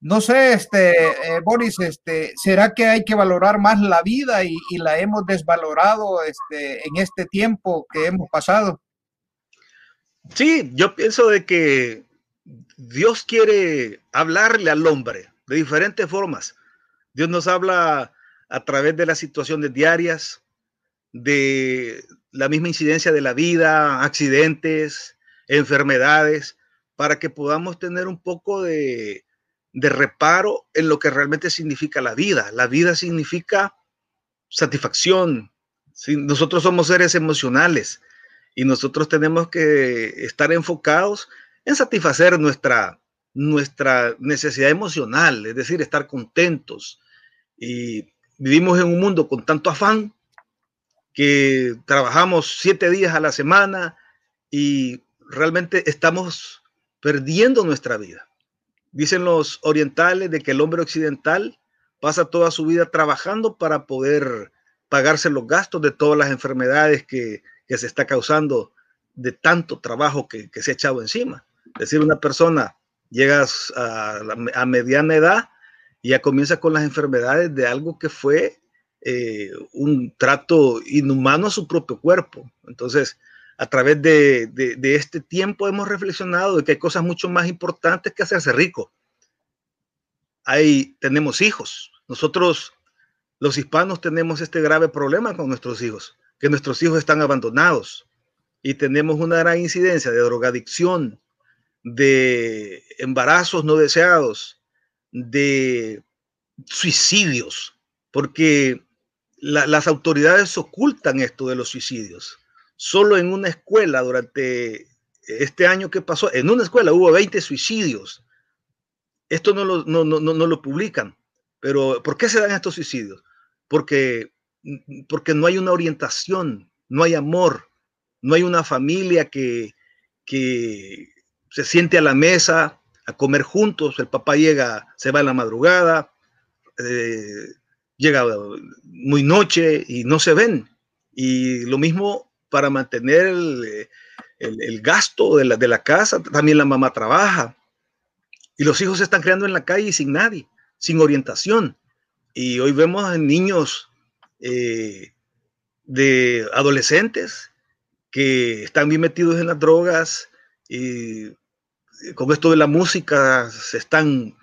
no sé, este, eh, Boris, este, ¿será que hay que valorar más la vida y, y, la hemos desvalorado este, en este tiempo que hemos pasado? Sí, yo pienso de que Dios quiere hablarle al hombre de diferentes formas. Dios nos habla a través de las situaciones diarias, de la misma incidencia de la vida, accidentes, enfermedades, para que podamos tener un poco de, de reparo en lo que realmente significa la vida. La vida significa satisfacción. Nosotros somos seres emocionales y nosotros tenemos que estar enfocados en satisfacer nuestra, nuestra necesidad emocional, es decir, estar contentos. Y vivimos en un mundo con tanto afán que trabajamos siete días a la semana y realmente estamos perdiendo nuestra vida. Dicen los orientales de que el hombre occidental pasa toda su vida trabajando para poder pagarse los gastos de todas las enfermedades que, que se está causando de tanto trabajo que, se ha echado encima. Es decir, una persona llega a, mediana edad y ya comienza con las enfermedades de algo que fue eh, un trato inhumano a su propio cuerpo. Entonces, a través de, este tiempo hemos reflexionado de que hay cosas mucho más importantes que hacerse rico. Ahí tenemos hijos. Nosotros, los hispanos, tenemos este grave problema con nuestros hijos que nuestros hijos están abandonados y tenemos una gran incidencia de drogadicción, de embarazos no deseados, de suicidios, porque las autoridades ocultan esto de los suicidios. Solo en una escuela durante este año que pasó, en una escuela hubo 20 suicidios. Esto no lo, no, no, no lo publican. Pero ¿por qué se dan estos suicidios? Porque porque no hay una orientación, no hay amor, no hay una familia que, se siente a la mesa a comer juntos, el papá llega, se va en la madrugada, eh, llega muy noche y no se ven. Y lo mismo para mantener el, gasto de la, de la, casa, también la mamá trabaja. Y los hijos se están creando en la calle sin nadie, sin orientación. Y hoy vemos niños eh, de adolescentes que están bien metidos en las drogas y con esto de la música se están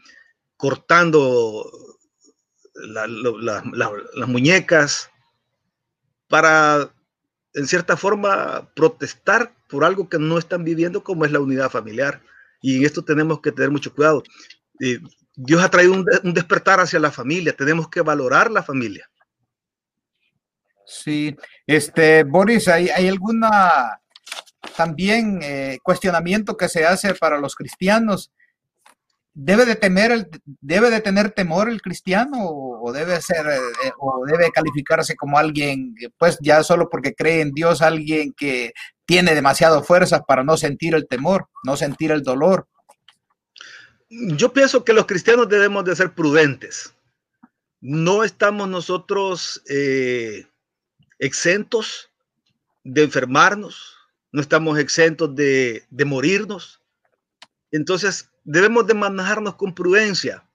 cortando las muñecas para, en cierta forma, protestar por algo que no están viviendo como es la unidad familiar. Y en esto tenemos que tener mucho cuidado. Eh, Dios ha traído un despertar hacia la familia, tenemos que valorar la familia. Sí, este, Boris, ¿hay, hay alguna también eh, cuestionamiento que se hace para los cristianos? ¿Debe de temer el, debe de tener temor el cristiano o, debe ser eh, o debe calificarse como alguien, pues ya solo porque cree en Dios, alguien que tiene demasiado fuerza para no sentir el temor, no sentir el dolor? Yo pienso que los cristianos debemos de ser prudentes. No estamos nosotros eh, exentos de enfermarnos, no estamos exentos de, morirnos. Entonces, debemos de manejarnos con prudencia.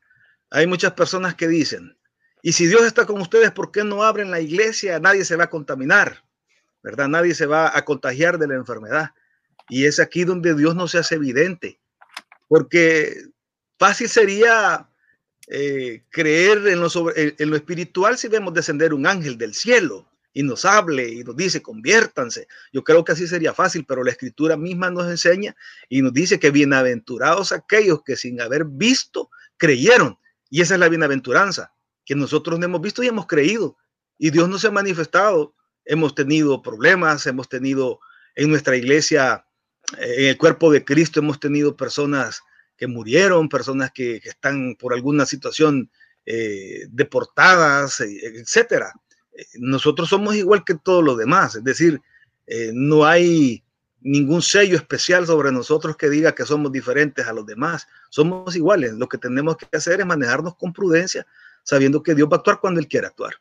Hay muchas personas que dicen, y si Dios está con ustedes, ¿por qué no abren la iglesia? Nadie se va a contaminar, ¿verdad? Nadie se va a contagiar de la enfermedad. Y es aquí donde Dios no se hace evidente, porque fácil sería eh, creer en lo, en lo espiritual si vemos descender un ángel del cielo y nos hable y nos dice, conviértanse. Yo creo que así sería fácil, pero la escritura misma nos enseña y nos dice que bienaventurados aquellos que sin haber visto creyeron. Y esa es la bienaventuranza, que nosotros no hemos visto y hemos creído. Y Dios nos ha manifestado. Hemos tenido problemas, hemos tenido en nuestra iglesia, eh, en el cuerpo de Cristo, hemos tenido personas que murieron, personas que, están por alguna situación eh, deportadas, eh, etcétera nosotros somos igual que todos los demás, es decir, eh, no hay ningún sello especial sobre nosotros que diga que somos diferentes a los demás, somos iguales, lo que tenemos que hacer es manejarnos con prudencia, sabiendo que Dios va a actuar cuando Él quiera actuar.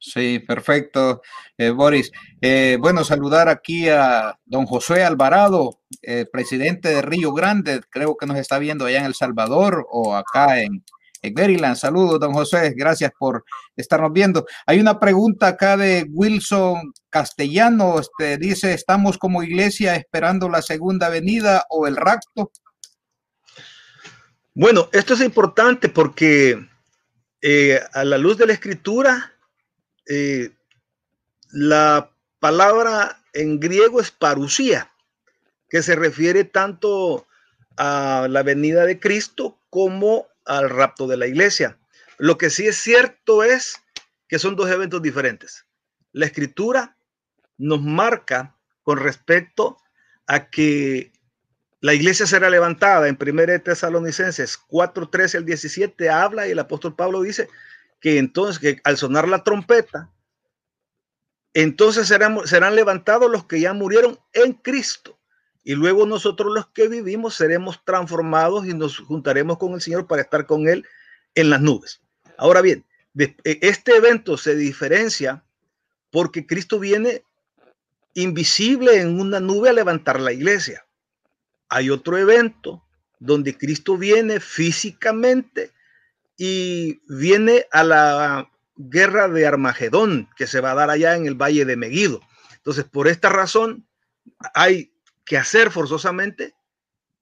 Sí, perfecto, eh, Boris. Eh, bueno, saludar aquí a don José Alvarado, presidente de Río Grande, creo que nos está viendo allá en El Salvador o acá en, en Maryland. Saludos, don José. Gracias por estarnos viendo. Hay una pregunta acá de Wilson Castellano. Este, dice, ¿estamos como iglesia esperando la segunda venida o el rapto? Bueno, esto es importante porque eh, a la luz de la escritura, eh, la palabra en griego es parucía, que se refiere tanto a la venida de Cristo como al rapto de la iglesia. Lo que sí es cierto es que son dos eventos diferentes. La escritura nos marca con respecto a que la iglesia será levantada en 1 Tesalonicenses 4, 13 al 17 habla y el apóstol Pablo dice que entonces que al sonar la trompeta, entonces serán, serán levantados los que ya murieron en Cristo. Y luego nosotros los que vivimos seremos transformados y nos juntaremos con el Señor para estar con Él en las nubes. Ahora bien, e, este evento se diferencia porque Cristo viene invisible en una nube a levantar la iglesia. Hay otro evento donde Cristo viene físicamente y viene a la guerra de Armagedón que se va a dar allá en el valle de Megido. Entonces, por esta razón, hay que hacer forzosamente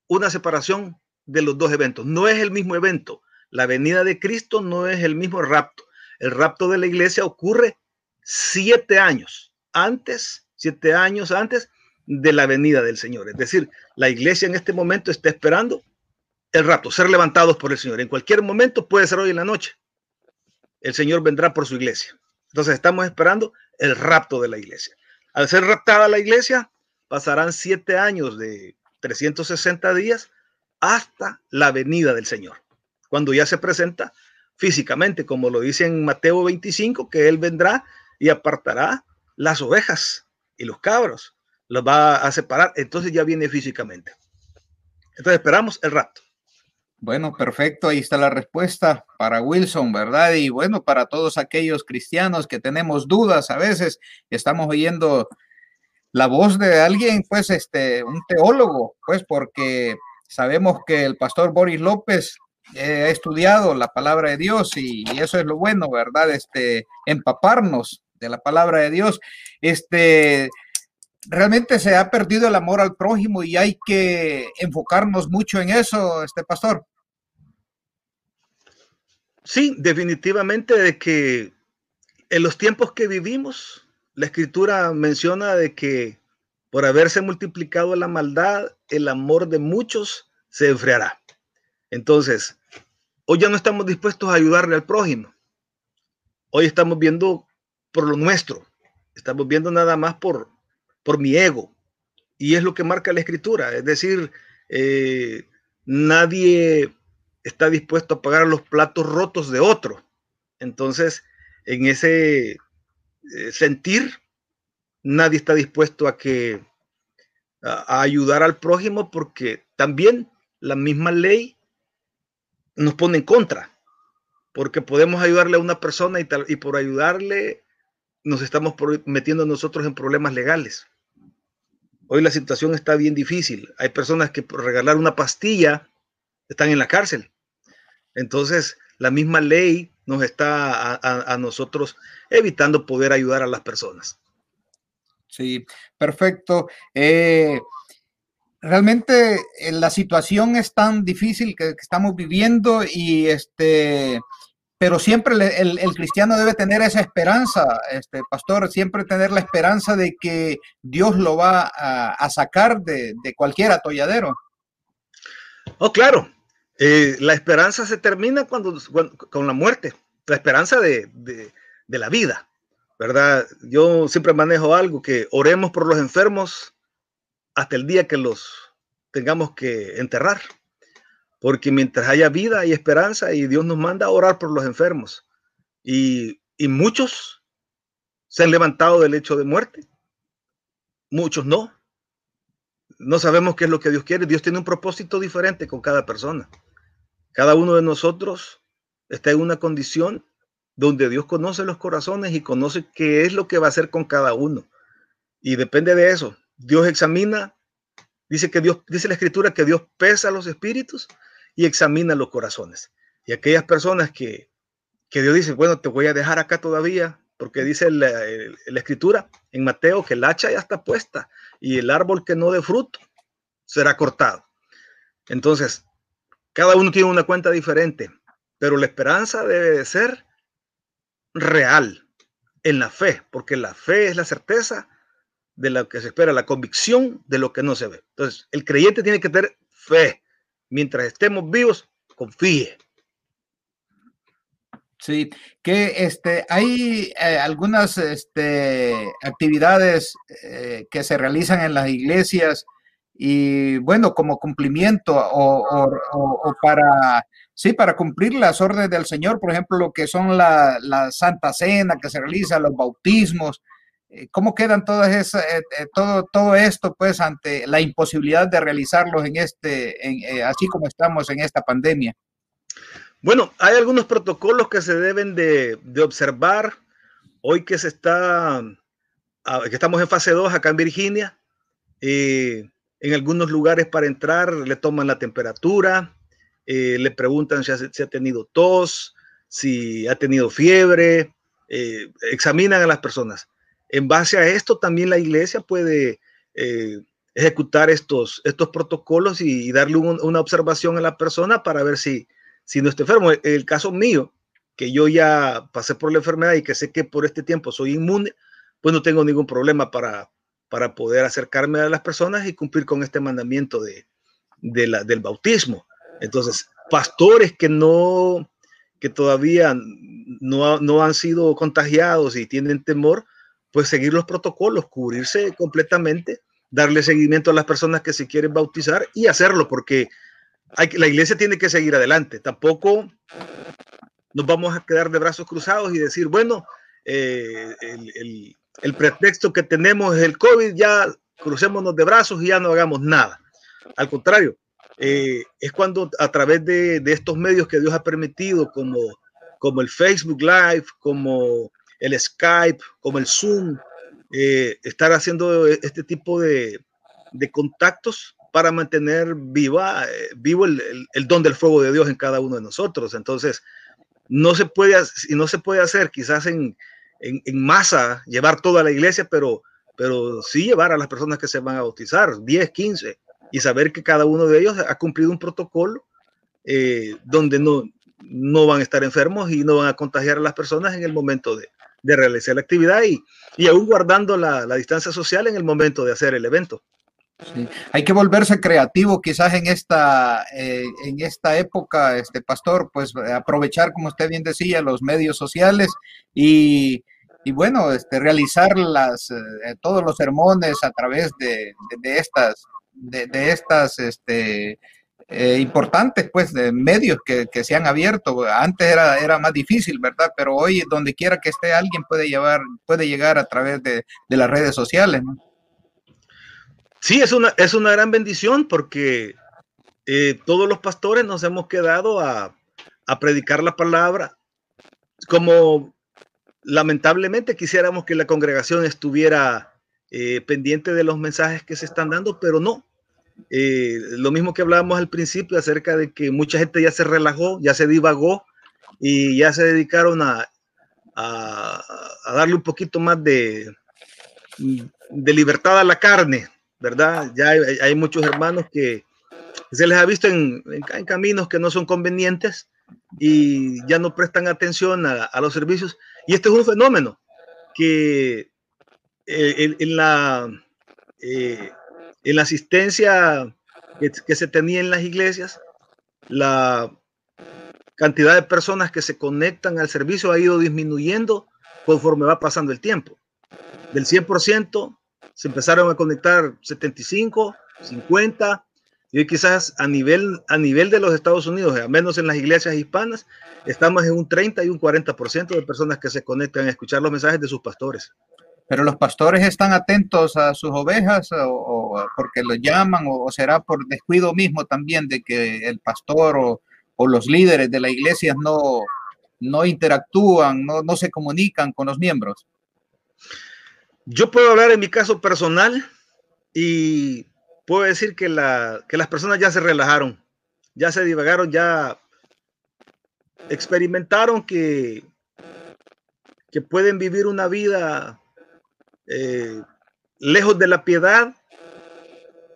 una separación de los dos eventos. No es el mismo evento. La venida de Cristo no es el mismo rapto. El rapto de la iglesia ocurre siete años antes, siete años antes de la venida del Señor. Es decir, la iglesia en este momento está esperando el rapto, ser levantados por el Señor. En cualquier momento puede ser hoy en la noche. El Señor vendrá por su iglesia. Entonces estamos esperando el rapto de la iglesia. Al ser raptada la iglesia, pasarán siete años de 360 días hasta la venida del Señor, cuando ya se presenta físicamente, como lo dice en Mateo 25, que Él vendrá y apartará las ovejas y los cabros, los va a separar, entonces ya viene físicamente. Entonces esperamos el rato. Bueno, perfecto, ahí está la respuesta para Wilson, ¿verdad? Y bueno, para todos aquellos cristianos que tenemos dudas a veces, estamos oyendo la voz de alguien, pues, este, un teólogo, pues, porque sabemos que el pastor Boris López eh, ha estudiado la palabra de Dios y, eso es lo bueno, ¿verdad? Este, empaparnos de la palabra de Dios. Este, realmente se ha perdido el amor al prójimo y hay que enfocarnos mucho en eso, este pastor. Sí, definitivamente de que en los tiempos que vivimos, la escritura menciona de que por haberse multiplicado la maldad, el amor de muchos se enfriará. Entonces, hoy ya no estamos dispuestos a ayudarle al prójimo. Hoy estamos viendo por lo nuestro. Estamos viendo nada más por, por mi ego. Y es lo que marca la escritura. Es decir, eh, nadie está dispuesto a pagar los platos rotos de otro. Entonces, en ese sentir, nadie está dispuesto a que a, ayudar al prójimo porque también la misma ley nos pone en contra, porque podemos ayudarle a una persona y, tal, y por ayudarle nos estamos metiendo nosotros en problemas legales. Hoy la situación está bien difícil. Hay personas que por regalar una pastilla están en la cárcel. Entonces, la misma ley nos está a, nosotros evitando poder ayudar a las personas. Sí, perfecto. Eh, realmente eh, la situación es tan difícil que, estamos viviendo y este pero siempre el, cristiano debe tener esa esperanza, este pastor, siempre tener la esperanza de que Dios lo va a, sacar de, cualquier atolladero. Oh, claro. Eh, la esperanza se termina cuando, con la muerte, la esperanza de, de la vida, ¿verdad? Yo siempre manejo algo que oremos por los enfermos hasta el día que los tengamos que enterrar. Porque mientras haya vida hay esperanza y Dios nos manda a orar por los enfermos. Y, muchos se han levantado del hecho de muerte. Muchos no. No sabemos qué es lo que Dios quiere. Dios tiene un propósito diferente con cada persona. Cada uno de nosotros está en una condición donde Dios conoce los corazones y conoce qué es lo que va a hacer con cada uno. Y depende de eso. Dios examina, dice que Dios, dice la escritura que Dios pesa los espíritus y examina los corazones. Y aquellas personas que, que Dios dice, bueno, te voy a dejar acá todavía, porque dice la, la, escritura en Mateo que el hacha ya está puesta y el árbol que no dé fruto será cortado. Entonces, cada uno tiene una cuenta diferente, pero la esperanza debe de ser real en la fe, porque la fe es la certeza de lo que se espera, la convicción de lo que no se ve. Entonces, el creyente tiene que tener fe, mientras estemos vivos, confíe. Sí, que este, hay eh, algunas este, actividades eh, que se realizan en las iglesias y bueno, como cumplimiento o, para, sí, para cumplir las órdenes del Señor, por ejemplo, lo que son la, la Santa Cena que se realiza, los bautismos, eh, ¿Cómo quedan todas esas, eh, eh, todo, todo esto, pues, ante la imposibilidad de realizarlos en este, así como estamos en esta pandemia? Bueno, hay algunos protocolos que se deben de, observar hoy que se está, ah, que estamos en fase 2 acá en Virginia. En algunos lugares para entrar le toman la temperatura, le preguntan si ha, tenido tos, si ha tenido fiebre, examinan a las personas en base a esto también la iglesia puede eh, ejecutar estos, estos protocolos y, darle una observación a la persona para ver si, si no está enfermo. El, el caso mío, que yo ya pasé por la enfermedad y que sé que por este tiempo soy inmune, pues no tengo ningún problema para, para poder acercarme a las personas y cumplir con este mandamiento de, del bautismo. Entonces, pastores que no, que todavía no, no han sido contagiados y tienen temor, pues seguir los protocolos, cubrirse completamente, darle seguimiento a las personas que se quieren bautizar y hacerlo, porque la iglesia tiene que seguir adelante. Tampoco nos vamos a quedar de brazos cruzados y decir, bueno, eh, el, pretexto que tenemos es el COVID, ya crucémonos de brazos y ya no hagamos nada. Al contrario, eh, es cuando a través de, de, estos medios que Dios ha permitido, como, como el Facebook Live, como el Skype, como el Zoom, eh, estar haciendo este tipo de, contactos para mantener viva, eh, vivo el, don del fuego de Dios en cada uno de nosotros. Entonces, no se puede, no se puede hacer quizás en, masa, llevar toda la iglesia, pero, pero sí llevar a las personas que se van a bautizar, 10, 15, y saber que cada uno de ellos ha cumplido un protocolo eh, donde no, no van a estar enfermos y no van a contagiar a las personas en el momento de, de realizar la actividad y, y aún guardando la, la, distancia social en el momento de hacer el evento. Sí. Hay que volverse creativo quizás en esta, eh, en esta época, este pastor, pues aprovechar, como usted bien decía, los medios sociales y, y bueno, este, realizar las, eh, todos los sermones a través de, de, estas, de, estas este, eh, importantes, pues, de medios que, se han abierto. Antes era, era más difícil, ¿verdad? Pero hoy, donde quiera que esté alguien, puede, llevar, puede llegar a través de, de las redes sociales, ¿no? Sí, es una, es una gran bendición porque eh, todos los pastores nos hemos quedado a, a predicar la palabra como lamentablemente quisiéramos que la congregación estuviera eh, pendiente de los mensajes que se están dando, pero no. Eh, lo mismo que hablábamos al principio acerca de que mucha gente ya se relajó, ya se divagó y ya se dedicaron a, a, darle un poquito más de, de, libertad a la carne, ¿verdad? Ya hay, hay muchos hermanos que se les ha visto en, en, caminos que no son convenientes y ya no prestan atención a, los servicios. Y este es un fenómeno que eh, en, la, eh, en la asistencia que, que se tenía en las iglesias, la cantidad de personas que se conectan al servicio ha ido disminuyendo conforme va pasando el tiempo. Del 100% se empezaron a conectar 75, 50, y quizás a nivel, a nivel de los Estados Unidos, al menos en las iglesias hispanas, estamos en un 30 y un 40% de personas que se conectan a escuchar los mensajes de sus pastores. Pero los pastores están atentos a sus ovejas o, porque los llaman o, será por descuido mismo también de que el pastor o, o los líderes de la iglesia no, no interactúan, no, no se comunican con los miembros. Yo puedo hablar en mi caso personal y puedo decir que, la, que las personas ya se relajaron, ya se divagaron, ya experimentaron que, que pueden vivir una vida eh, lejos de la piedad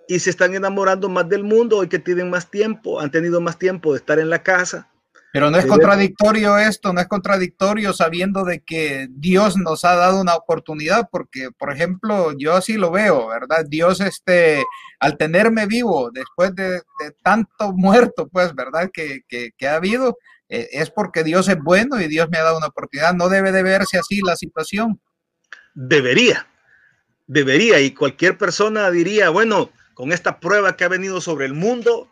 y se están enamorando más del mundo y que tienen más tiempo, han tenido más tiempo de estar en la casa pero no es contradictorio esto, no es contradictorio sabiendo de que Dios nos ha dado una oportunidad, porque, por ejemplo, yo así lo veo, ¿verdad? Dios, este, al tenerme vivo después de, tanto muerto, pues, ¿verdad? Que, ha habido, eh, es porque Dios es bueno y Dios me ha dado una oportunidad. No debe de verse así la situación. Debería, debería, y cualquier persona diría, bueno, con esta prueba que ha venido sobre el mundo,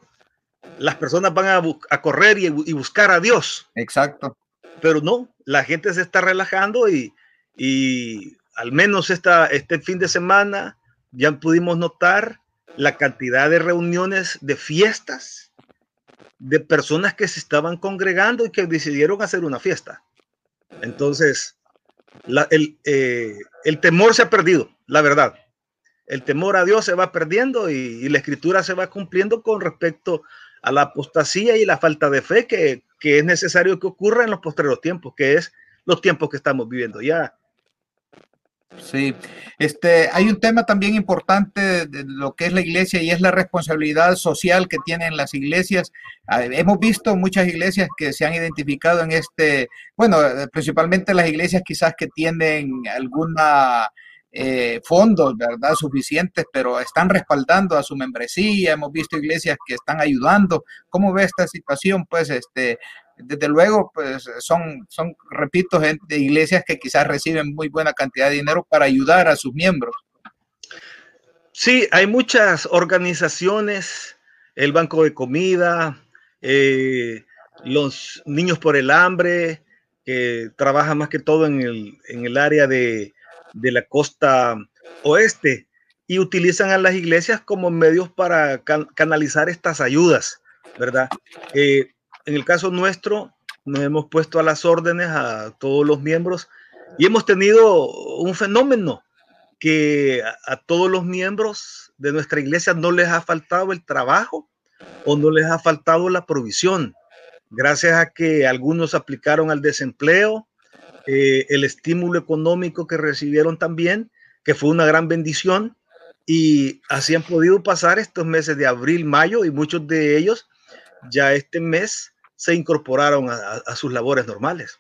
las personas van a, correr y, buscar a Dios. Exacto. Pero no, la gente se está relajando y, al menos esta, este fin de semana ya pudimos notar la cantidad de reuniones, de fiestas, de personas que se estaban congregando y que decidieron hacer una fiesta. Entonces, eh, el, temor se ha perdido, la verdad. El temor a Dios se va perdiendo y, y la escritura se va cumpliendo con respecto a la apostasía y la falta de fe que, es necesario que ocurra en los posteriores tiempos, que es los tiempos que estamos viviendo ya. Sí, este, hay un tema también importante de lo que es la iglesia y es la responsabilidad social que tienen las iglesias. Ah, hemos visto muchas iglesias que se han identificado en este, bueno, principalmente las iglesias quizás que tienen alguna eh, fondos, ¿verdad? Suficientes, pero están respaldando a su membresía. Hemos visto iglesias que están ayudando. ¿Cómo ve esta situación? Pues, este, desde luego, pues son, son, repito, iglesias que quizás reciben muy buena cantidad de dinero para ayudar a sus miembros. Sí, hay muchas organizaciones, el Banco de Comida, eh, los Niños por el Hambre, que trabajan más que todo en el, en el área de de la costa oeste y utilizan a las iglesias como medios para canalizar estas ayudas, ¿verdad? Eh, en el caso nuestro, nos hemos puesto a las órdenes a todos los miembros y hemos tenido un fenómeno que a, todos los miembros de nuestra iglesia no les ha faltado el trabajo o no les ha faltado la provisión, gracias a que algunos aplicaron al desempleo, eh, el estímulo económico que recibieron también, que fue una gran bendición, y así han podido pasar estos meses de abril, mayo, y muchos de ellos ya este mes se incorporaron a, sus labores normales.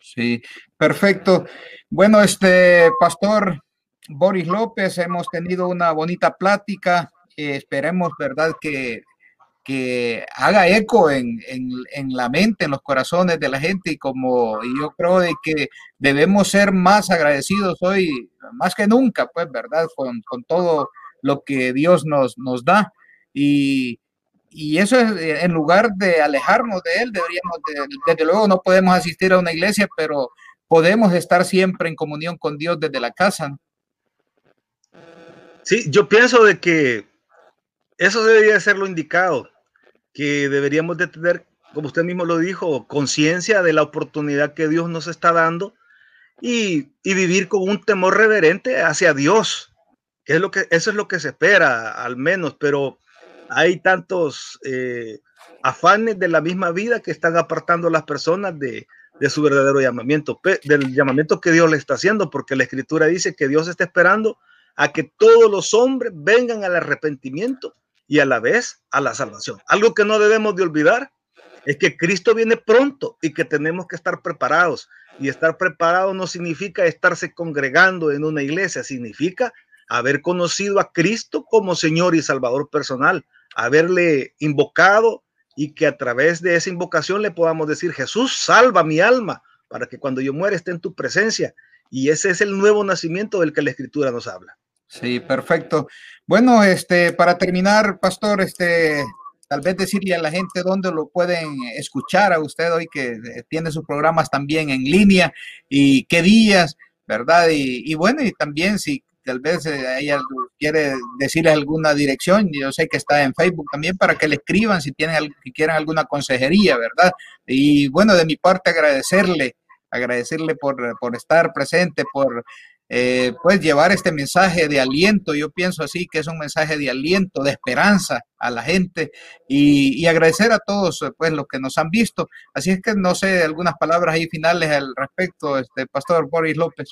Sí, perfecto. Bueno, este pastor Boris López, hemos tenido una bonita plática. esperemos, ¿verdad? Que que haga eco en, la mente, en los corazones de la gente y como yo creo de que debemos ser más agradecidos hoy, más que nunca, pues, ¿verdad? Con, todo lo que Dios nos, nos da. Y, eso es, eh, en lugar de alejarnos de Él, deberíamos, desde luego no podemos asistir a una iglesia, pero podemos estar siempre en comunión con Dios desde la casa. Sí, yo pienso de que eso debería ser lo indicado que deberíamos de tener, como usted mismo lo dijo, conciencia de la oportunidad que Dios nos está dando y, vivir con un temor reverente hacia Dios. Que es lo que, eso es lo que se espera, al menos, pero hay tantos eh, afanes de la misma vida que están apartando a las personas de, de su verdadero llamamiento, del llamamiento que Dios le está haciendo, porque la escritura dice que Dios está esperando a que todos los hombres vengan al arrepentimiento y a la vez a la salvación. Algo que no debemos de olvidar es que Cristo viene pronto y que tenemos que estar preparados. Y estar preparado no significa estarse congregando en una iglesia, significa haber conocido a Cristo como Señor y Salvador personal, haberle invocado y que a través de esa invocación le podamos decir, Jesús, salva mi alma, para que cuando yo muera esté en tu presencia. Y ese es el nuevo nacimiento del que la escritura nos habla. Sí, perfecto. Bueno, este, para terminar, pastor, este, tal vez decirle a la gente dónde lo pueden escuchar a usted hoy que eh, tiene sus programas también en línea y qué días, ¿verdad? Y, bueno, y también si tal vez eh, ella quiere decirle alguna dirección, yo sé que está en Facebook también para que le escriban si tienen si quieren alguna consejería, ¿verdad? Y bueno, de mi parte agradecerle, agradecerle por, por estar presente, por eh, pues llevar este mensaje de aliento, yo pienso así que es un mensaje de aliento, de esperanza a la gente y, agradecer a todos pues los que nos han visto. Así es que no sé, algunas palabras ahí finales al respecto, este Pastor Boris López.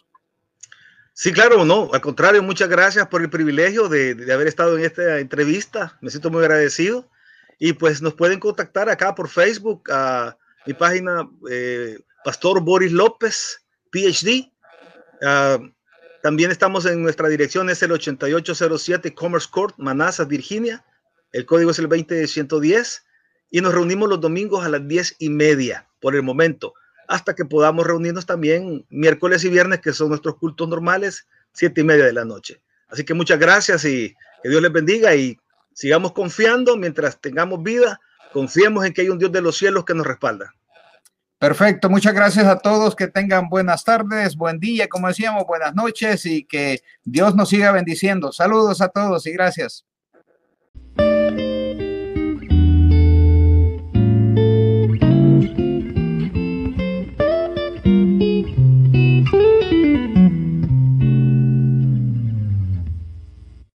Sí, claro, no, al contrario, muchas gracias por el privilegio de, haber estado en esta entrevista, me siento muy agradecido y pues nos pueden contactar acá por Facebook a mi página eh, Pastor Boris López, PhD. Ah, también estamos en nuestra dirección, es el 8807 Commerce Court, Manassas, Virginia. El código es el 20110 y nos reunimos los domingos a las 10 y media por el momento, hasta que podamos reunirnos también miércoles y viernes, que son nuestros cultos normales, 7 y media de la noche. Así que muchas gracias y que Dios les bendiga y sigamos confiando mientras tengamos vida, confiemos en que hay un Dios de los cielos que nos respalda. Perfecto, muchas gracias a todos, que tengan buenas tardes, buen día, como decíamos, buenas noches y que Dios nos siga bendiciendo. Saludos a todos y gracias.